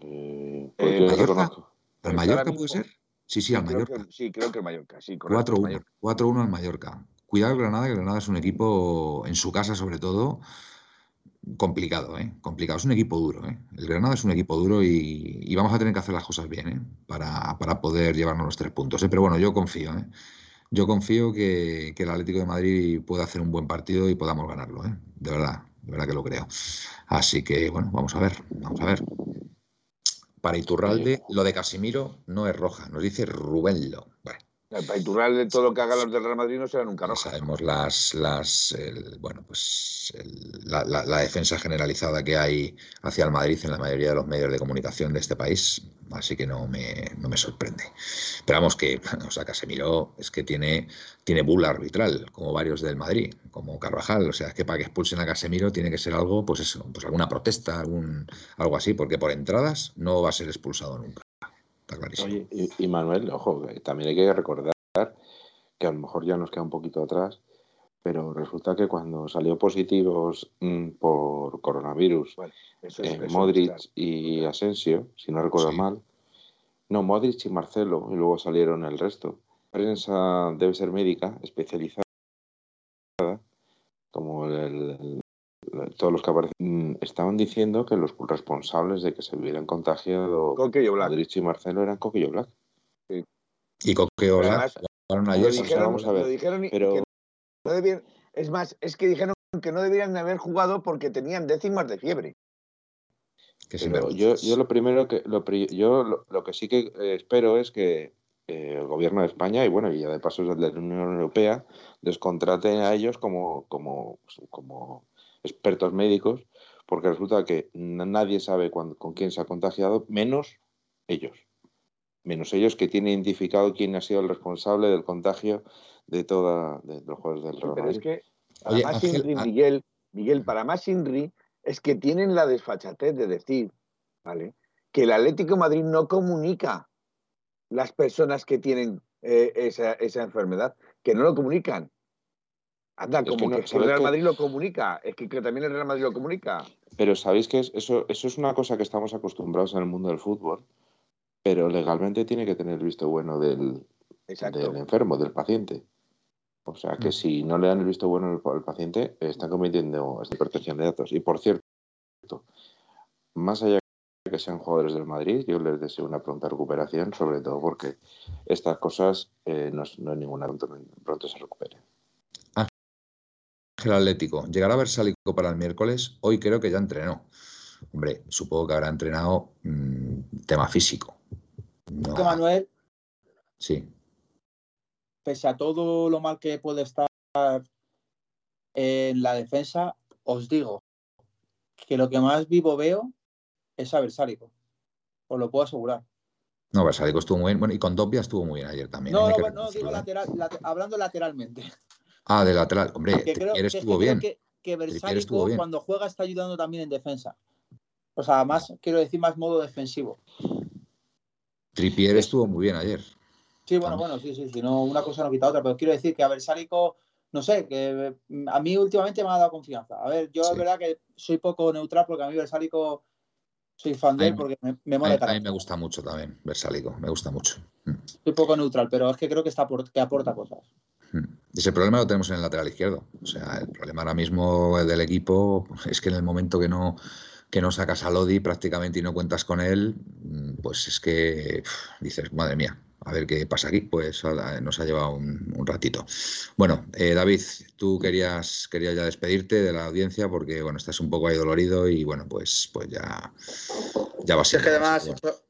Eh, Eh, yo ¿Mallorca? ¿Al puede ser? Sí, sí, al Mallorca. que- sí, creo que el Mallorca, sí, correcto. el 4-1, Mallorca. 4-1 al Mallorca. Cuidado el Granada, que el Granada es un equipo, en su casa sobre todo, complicado, ¿eh? Complicado. Es un equipo duro, ¿eh? El Granada es un equipo duro y, y vamos a tener que hacer las cosas bien, ¿eh? Para, para poder llevarnos los tres puntos, ¿eh? Pero bueno, yo confío, ¿eh? Yo confío que, que el Atlético de Madrid pueda hacer un buen partido y podamos ganarlo, ¿eh? De verdad, de verdad que lo creo. Así que, bueno, vamos a ver, vamos a ver. Para Iturralde, lo de Casimiro no es roja, nos dice Rubénlo. Bueno, El Paiturral de todo lo que hagan los del Real Madrid no será nunca roja. Sabemos las, las el- bueno, pues el- la, la- la defensa generalizada que hay hacia el Madrid en la mayoría de los medios de comunicación de este país, así que no me, no me sorprende. Pero vamos que, Casemiro es que tiene, tiene bula arbitral, como varios del Madrid, como Carvajal, o sea, es que para que expulsen a Casemiro tiene que ser algo, pues eso, pues alguna protesta, algún, algo así, porque por entradas no va a ser expulsado nunca. Está clarísimo. Oye, y, y Manuel, ojo, también hay que recordar que a lo mejor ya nos queda un poquito atrás, pero resulta que cuando salió positivos mm, por coronavirus Bueno, eso es- eh, eso es Modric claro. y Asensio, si no recuerdo Sí. mal, no, Modric y Marcelo, y luego salieron el resto. La prensa debe ser médica, especializada, como el- el- el- todos los que aparecen, mm, estaban diciendo que los responsables de que se hubieran contagiado. Modric y Marcelo eran Coquillo Black. Y Coqueola Además, jugaron Lo ayer. sí, dijeron, vamos a ver, lo dijeron y- pero- que no debían- es más, es que dijeron que no deberían haber jugado porque tenían décimas de fiebre. que Pero yo, yo lo primero que lo, yo lo, lo que sí que eh, espero es que eh, el gobierno de España y bueno y ya de paso el de la Unión Europea descontraten a ellos como como como expertos médicos porque resulta que na- nadie sabe cuándo- con quién se ha contagiado menos ellos menos ellos que tienen identificado quién ha sido el responsable del contagio de toda de los jugadores del Real Pero es Madrid. que para Oye, más Ángel, Inri, Miguel, Miguel, para más Inri, es que tienen la desfachatez de decir, ¿vale? Que el Atlético de Madrid no comunica las personas que tienen eh, esa, esa enfermedad, que no lo comunican. Anda, como no, que, el ¿sabes Real? Madrid lo comunica, es que, que también el Real Madrid lo comunica. Pero sabéis que es- eso, eso es una cosa que estamos acostumbrados en el mundo del fútbol, pero legalmente tiene que tener el visto bueno del, enfermo, del paciente. O sea que Mm. si no le dan el visto bueno al, paciente, están cometiendo esta protección de datos. Y por cierto, más allá de que sean jugadores del Madrid, yo les deseo una pronta recuperación, sobre todo porque estas cosas eh, no, es- no hay ninguna pronto, pronto se recupere. Ángel Atlético, llegará Versálico para el miércoles. Hoy creo que ya entrenó. Hombre, supongo que habrá entrenado mm, tema físico. No- Manuel, sí, pese a todo lo mal que puede estar en la defensa, os digo que lo que más vivo veo es a Versálico. Os lo puedo asegurar. no, Versálico estuvo muy bien. Bueno, y con Dobia estuvo muy bien ayer también. No, hay no, digo ¿eh? lateral, late- hablando lateralmente. Ah, de lateral. Hombre, Que creo, que que estuvo creo bien. que, Versálico cuando juega está ayudando también en defensa. O sea, más, quiero decir, más modo defensivo. Trippier estuvo muy bien ayer. Sí, bueno, También. bueno, sí, sí, sí, no, una cosa no quita otra, pero quiero decir que a Versálico, no sé, que mm, a mí últimamente me ha dado confianza. A ver, yo Sí. es verdad que soy poco neutral porque a mí Versálico soy fan de A él porque me, me A mola el a mí me gusta mucho también, Versálico. Me gusta mucho. Mm. Soy poco neutral, pero es que creo que, está por- que aporta cosas. Mm. Ese problema lo tenemos en el lateral izquierdo. O sea, el problema ahora mismo del equipo es que en el momento que no, que no sacas a Lodi prácticamente y no cuentas con él, mm, pues es que dices, madre mía, a ver qué pasa aquí. Pues nos ha llevado un, un ratito. Bueno, eh, David, tú querías, querías ya despedirte de la audiencia porque, bueno, estás un poco ahí dolorido y, bueno, pues, pues ya, ya va a Es ser. que además he hecho,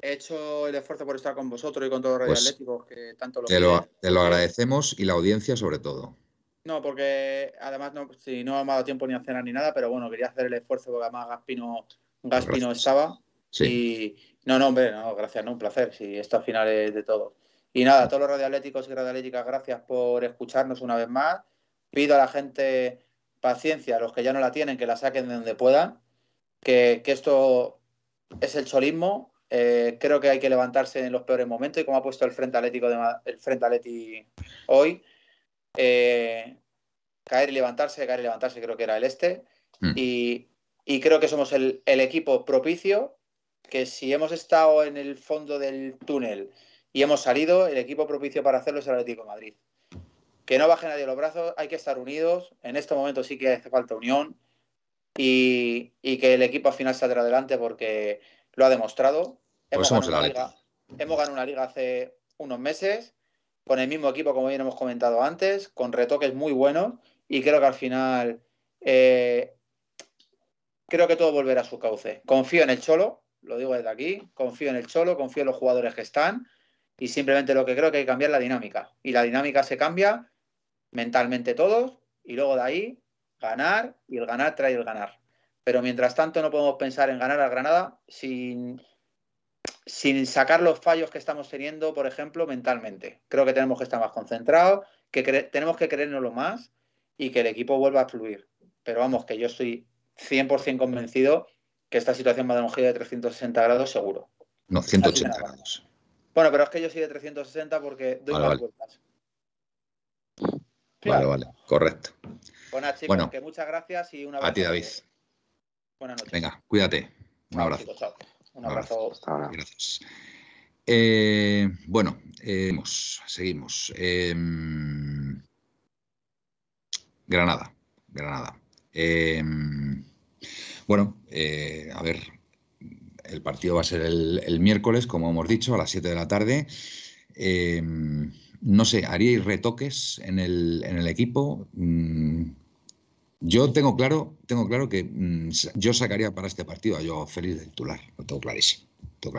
he hecho el esfuerzo por estar con vosotros y con todos los Pues, radioatléticos que tanto lo Te lo, te lo agradecemos y la audiencia sobre todo. No, porque además no, sí, no me ha dado tiempo ni a cenar ni nada, pero bueno, quería hacer el esfuerzo porque además Gaspino, Gaspino estaba. Sí. Y no, no, hombre, no, gracias, no, un placer. Si esto al final es de todo. Y nada, a todos los radioatléticos y radioatléticas, gracias por escucharnos una vez más. Pido a la gente paciencia, a los que ya no la tienen, que la saquen de donde puedan. Que, que esto es el cholismo. Eh, creo que hay que levantarse en los peores momentos y como ha puesto el Frente Atlético de el Frente Atleti hoy, eh, caer y levantarse, caer y levantarse, creo que era el este. Mm. Y, y creo que somos el, el equipo propicio que si hemos estado en el fondo del túnel y hemos salido, el equipo propicio para hacerlo es el Atlético de Madrid. Que no baje nadie los brazos, hay que estar unidos. En este momento sí que hace falta unión y, y que el equipo al final saldrá adelante porque lo ha demostrado. Pues Hemos somos ganado, una liga, hemos ganado una liga hace unos meses con el mismo equipo, como bien hemos comentado antes, con retoques muy buenos y creo que al final eh, creo que todo volverá a su cauce. Confío en el Cholo, lo digo desde aquí, confío en el Cholo, confío en los jugadores que están Y simplemente lo que creo que hay que cambiar la dinámica. Y la dinámica se cambia mentalmente todos y luego de ahí ganar y el ganar trae el ganar. Pero mientras tanto no podemos pensar en ganar al Granada sin, sin sacar los fallos que estamos teniendo, por ejemplo, mentalmente. Creo que tenemos que estar más concentrados, que tenemos que creérnoslo más y que el equipo vuelva a fluir. Pero vamos, que yo estoy 100% convencido que esta situación va a dar un giro de 360 grados seguro. No, 180 grados. Bueno, pero es que yo soy de 360 porque doy más vueltas. Vale, vale, correcto. Buenas chicos, bueno, que muchas gracias y una A ti, David. Buenas noches. Venga, cuídate. Un abrazo. Un abrazo. Hasta ahora. Gracias. Eh, bueno, eh, seguimos. Em, Granada, Granada. Em, bueno, eh, a ver, el partido va a ser el, miércoles, como hemos dicho, a las 7 de la tarde. Em, no sé, ¿haríais retoques en el, en el equipo? Mm, yo tengo claro, tengo claro que mm, yo sacaría para este partido a yo feliz del titular, lo tengo clarísimo. Lo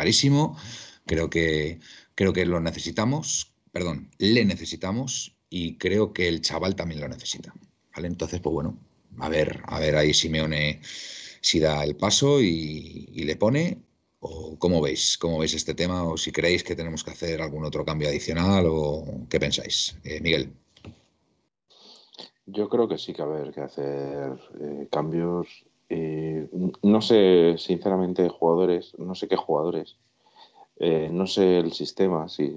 creo que, creo que lo necesitamos, perdón, le necesitamos y creo que el chaval también lo necesita. ¿vale? Entonces, pues bueno, a ver, a ver ahí Simeone si da el paso y, le pone, o cómo veis, cómo veis este tema, o si creéis que tenemos que hacer algún otro cambio adicional, o qué pensáis. Eh, Miguel. Yo creo que sí que haber que hacer eh, cambios. Eh, no sé, sinceramente, jugadores, no sé qué jugadores, eh, no sé el sistema, si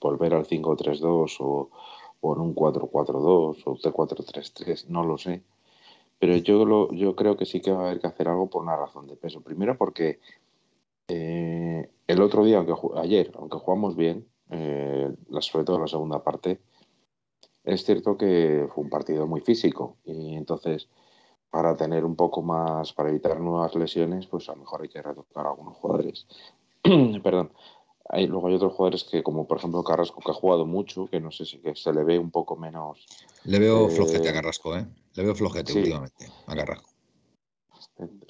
volver al 5-3-2 o, o, en un 4-4-2 o 3-4-3-3, no lo sé. Pero yo, lo, yo creo que sí que va a haber que hacer algo por una razón de peso. Primero porque el otro día, aunque ayer, aunque jugamos bien, sobre todo en la segunda parte, es cierto que fue un partido muy físico y entonces para tener un poco más, para evitar nuevas lesiones, pues a lo mejor hay que retocar a algunos jugadores. Perdón. Hay, luego hay otros jugadores que, como por ejemplo Carrasco, que ha jugado mucho, que no sé si que se le ve un poco menos. Le veo eh, flojete a Carrasco, ¿eh? Le veo flojete últimamente a Carrasco.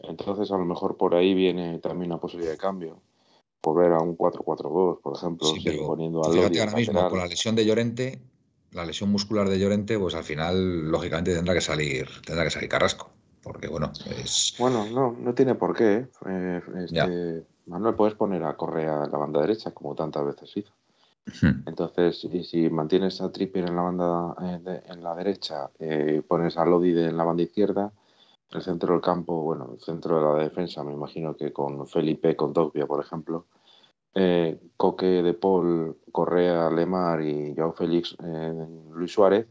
Entonces, a lo mejor por ahí viene también una posibilidad de cambio. Volver a un 4-4-2, por ejemplo, sí, poniendo a Fíjate ahora mismo, con la lesión de Llorente, la lesión muscular de Llorente, pues al final, lógicamente, tendrá que salir, tendrá que salir Carrasco. Porque bueno, es. Bueno, no, no tiene por qué. Eh, este, Manuel, puedes poner a Correa en la banda derecha, como tantas veces hizo. Entonces, y si mantienes a Trippier en la banda eh, en la derecha, eh, pones a Lodi en la banda izquierda, el centro del campo, bueno, el centro de la defensa, me imagino que con Felipe, con Dogbia, por ejemplo, eh, Coque de Paul, Correa, Lemar y Joao Félix, eh, Luis Suárez,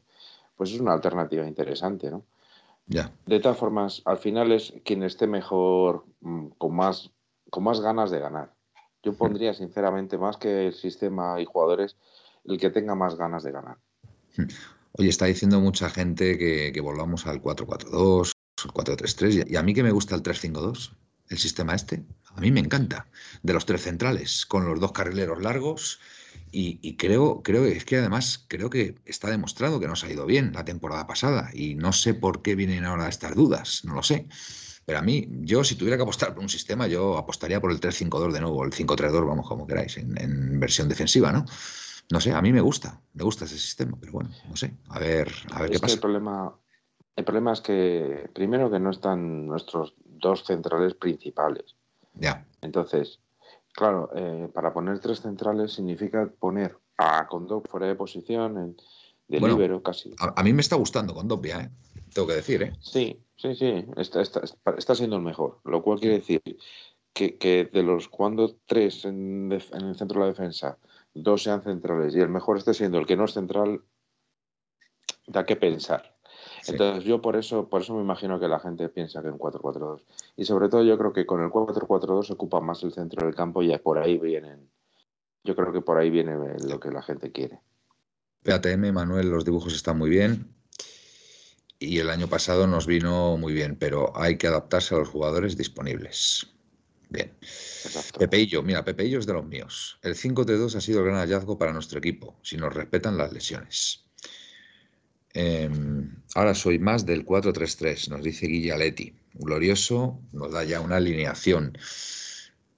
pues es una alternativa interesante, ¿no? Ya. De todas formas, al final es quien esté mejor, mm, con más, con más ganas de ganar. Yo pondría, sinceramente, más que el sistema y jugadores, el que tenga más ganas de ganar. Oye, está diciendo mucha gente que, que volvamos al 4-4-2, al 4-3-3, y a mí que me gusta el 3-5-2 el sistema este. A mí me encanta. De los tres centrales, con los dos carrileros largos. Y, creo, creo es que además creo que está demostrado que nos ha ido bien la temporada pasada. Y no sé por qué vienen ahora estas dudas, no lo sé. Pero a mí, yo si tuviera que apostar por un sistema, yo apostaría por el 3-5-2 de nuevo, el 5-3-2, vamos, como queráis, en, versión defensiva, ¿no? No sé, a mí me gusta, me gusta ese sistema, pero bueno, no sé, a ver, a ver qué pasa. El problema, el problema es que, primero, que no están nuestros dos centrales principales. Entonces, claro, eh, para poner tres centrales significa poner a Condop fuera de posición, en, de libero casi. A, mí me está gustando Condopia, ¿eh? tengo que decir. ¿eh? Sí, sí, sí, está, está, está siendo el mejor, lo cual quiere decir que, que de los cuando tres en, en, el centro de la defensa, dos sean centrales y el mejor esté siendo el que no es central, da que pensar. Entonces yo por eso, por eso me imagino que la gente piensa que en 4-4-2. Y sobre todo yo creo que con el 4-4-2 se ocupa más el centro del campo y por ahí vienen. Yo creo que por ahí viene lo que la gente quiere. PATM, Manuel, los dibujos están muy bien. Y el año pasado nos vino muy bien, pero hay que adaptarse a los jugadores disponibles. Bien. Pepeillo, mira, Pepeillo es de los míos. El 5-T2 ha sido el gran hallazgo para nuestro equipo, si nos respetan las lesiones. Em, ahora soy más del 4-3-3, nos dice Guillaletti. Glorioso nos da ya una alineación.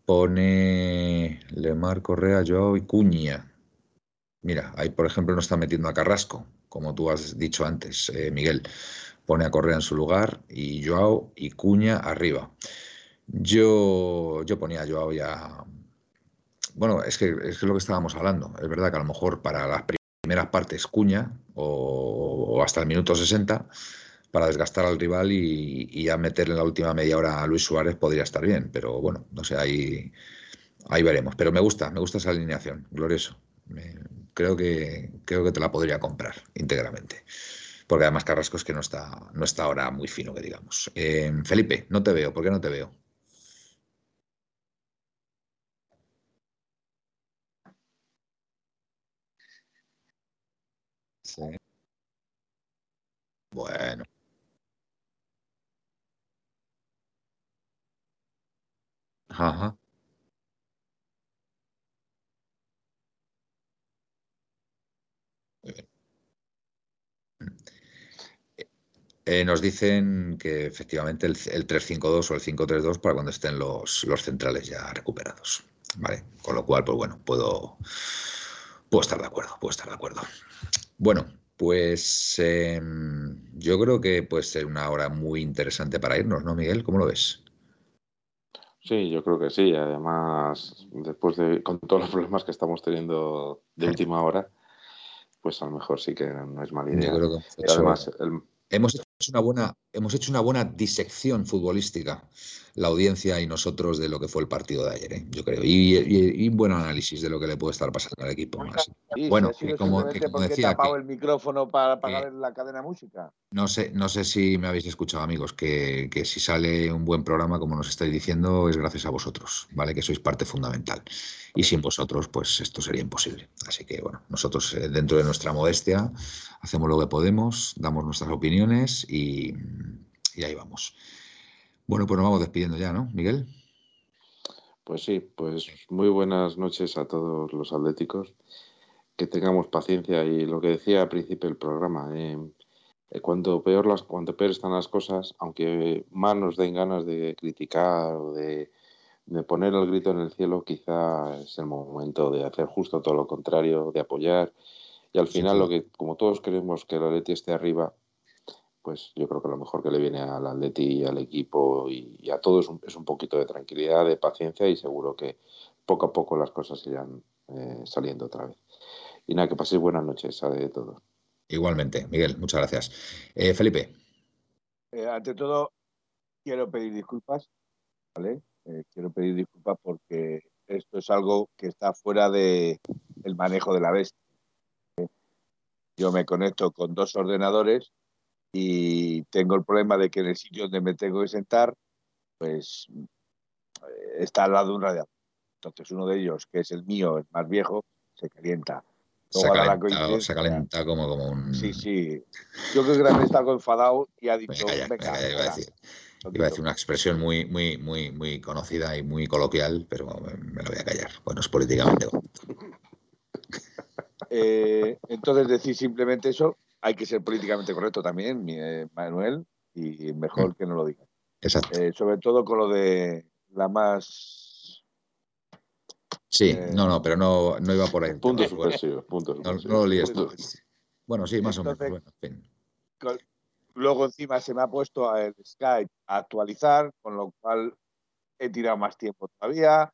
Pone Lemar Correa, Joao y Cuña. Mira, ahí por ejemplo no está metiendo a Carrasco, como tú has dicho antes, eh, Miguel. Pone a Correa en su lugar y Joao y Cuña arriba. Yo, yo ponía a Joao ya. Bueno, es que es lo que estábamos hablando. Es verdad que a lo mejor para las primeras partes Cuña o, hasta el minuto 60 para desgastar al rival y, ya meter en la última media hora a Luis Suárez podría estar bien, pero bueno, no sé, ahí, ahí veremos. Pero me gusta, me gusta esa alineación, glorioso. creo, que, creo que te la podría comprar íntegramente. Porque además Carrasco es que no está, no está ahora muy fino, que digamos. Eh, Felipe, no te veo, ¿por qué no te veo? Bueno. Ajá. Eh, nos dicen que efectivamente el, 3-5-2 o el 5-3-2 para cuando estén los, los centrales ya recuperados. ¿Vale? Con lo cual, pues bueno, puedo, puedo estar de acuerdo, puedo estar de acuerdo. Bueno, pues em, yo creo que puede ser una hora muy interesante para irnos, ¿no, Miguel? ¿Cómo lo ves? Sí, yo creo que sí. Además, después de con todos los problemas que estamos teniendo de última hora, pues a lo mejor sí que no es mala idea. Yo creo que además, hemos hecho una buena, hemos hecho una buena disección futbolística la audiencia y nosotros de lo que fue el partido de ayer, ¿eh? yo creo. Y, un buen análisis de lo que le puede estar pasando al equipo. bueno, como, decía. el micrófono para apagar la cadena música? No sé, no sé si me habéis escuchado, amigos, que, si sale un buen programa, como nos estáis diciendo, es gracias a vosotros, ¿vale? Que sois parte fundamental. Y sin vosotros, pues esto sería imposible. Así que, bueno, nosotros, eh, dentro de nuestra modestia, hacemos lo que podemos, damos nuestras opiniones y ahí vamos. Bueno, pues nos vamos despidiendo ya, ¿no, Miguel? Pues sí, pues muy buenas noches a todos los atléticos. Que tengamos paciencia y lo que decía al principio del programa, eh, eh, cuando, peor las, cuando peor están las cosas, aunque más nos den ganas de criticar o de, poner el grito en el cielo, quizá es el momento de hacer justo todo lo contrario, de apoyar. Y al final, lo que, como todos queremos que el Atleti esté arriba, pues yo creo que lo mejor que le viene al Atleti y al equipo y, a todos es un, poquito de tranquilidad, de paciencia y seguro que poco a poco las cosas irán eh, saliendo otra vez. Y nada, que paséis buenas noches a de todo. Igualmente, Miguel, muchas gracias. Eh, Felipe. Eh, ante todo, quiero pedir disculpas, ¿vale? quiero pedir disculpas porque esto es algo que está fuera del el manejo de la bestia. Yo me conecto con dos ordenadores y tengo el problema de que en el sitio donde me tengo que sentar, pues eh, está al lado de un radiador. Entonces uno de ellos, que es el mío, el más viejo, se calienta. Se ha, se como, como un... Sí, sí. Yo creo que también está enfadado y ha dicho... Venga, iba, a decir, iba a decir una expresión muy, muy, muy, muy conocida y muy coloquial, pero me, lo voy a callar. Bueno, es políticamente eh, entonces decir simplemente eso hay que ser políticamente correcto también, eh, Manuel, y mejor mm. que no lo diga. Exacto. Eh, sobre todo con lo de la más. Sí, eh, no, no, pero no, no iba por ahí. Puntos supresivos, puntos no, no, lo líes Bueno, sí, más o menos. Bueno, fin. Luego encima se me ha puesto el Skype a actualizar, con lo cual he tirado más tiempo todavía.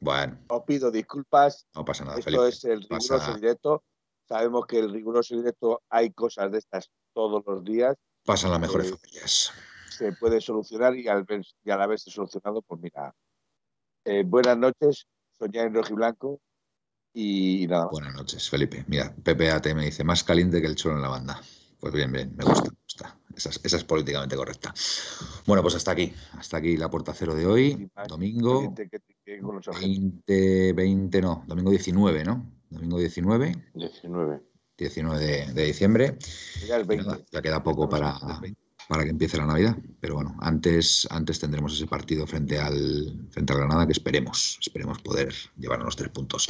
Bueno. Os pido disculpas. No pasa nada. Esto es el riguroso directo. Sabemos que el riguroso directo hay cosas de estas todos los días. Pasan las mejores familias. Se puede solucionar y al, y al haberse solucionado, pues mira. Eh, buenas noches, soñar en rojo y blanco y nada más. Buenas noches, Felipe. Mira, PPAT me dice más caliente que el cholo en la banda. Pues bien, bien, me gusta, me gusta. Esa es, políticamente correcta. Bueno, pues hasta aquí, hasta aquí la puerta cero de hoy, domingo 20, 20, no, domingo 19, ¿no? Domingo 19. 19. 19 de, diciembre. Ya, queda poco para, para que empiece la Navidad. Pero bueno, antes, antes tendremos ese partido frente al, frente al Granada que esperemos, esperemos poder llevarnos los tres puntos.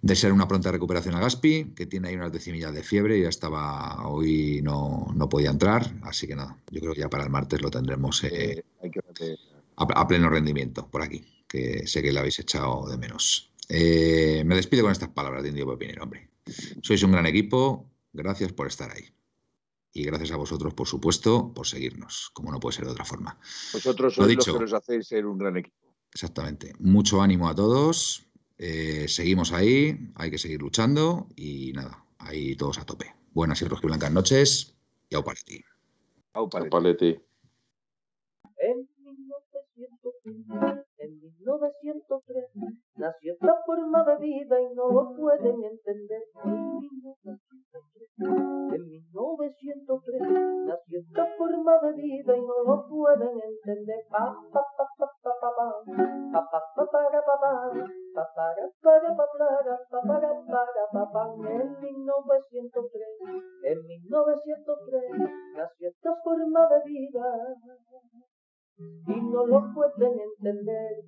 De ser una pronta recuperación a Gaspi, que tiene ahí unas decimillas de fiebre, ya estaba, hoy no, no podía entrar, así que nada, yo creo que ya para el martes lo tendremos eh, a, pleno rendimiento por aquí que sé que la habéis echado de menos. Eh, me despido con estas palabras de Indio Pepinero, hombre. Sois un gran equipo, gracias por estar ahí. Y gracias a vosotros, por supuesto, por seguirnos, como no puede ser de otra forma. Vosotros sois los que nos hacéis ser un gran equipo. Exactamente. Mucho ánimo a todos. Eh, seguimos ahí, hay que seguir luchando y nada, ahí todos a tope. Buenas y rojiblancas noches y au paleti. Au paleti. En 1903 nació esta forma de vida y no lo pueden entender. En 1903 nació esta forma de vida y no lo pueden entender. Pa, pa, pa, pa. En 1903, en 1903 nació esta forma de vida y no lo pueden entender.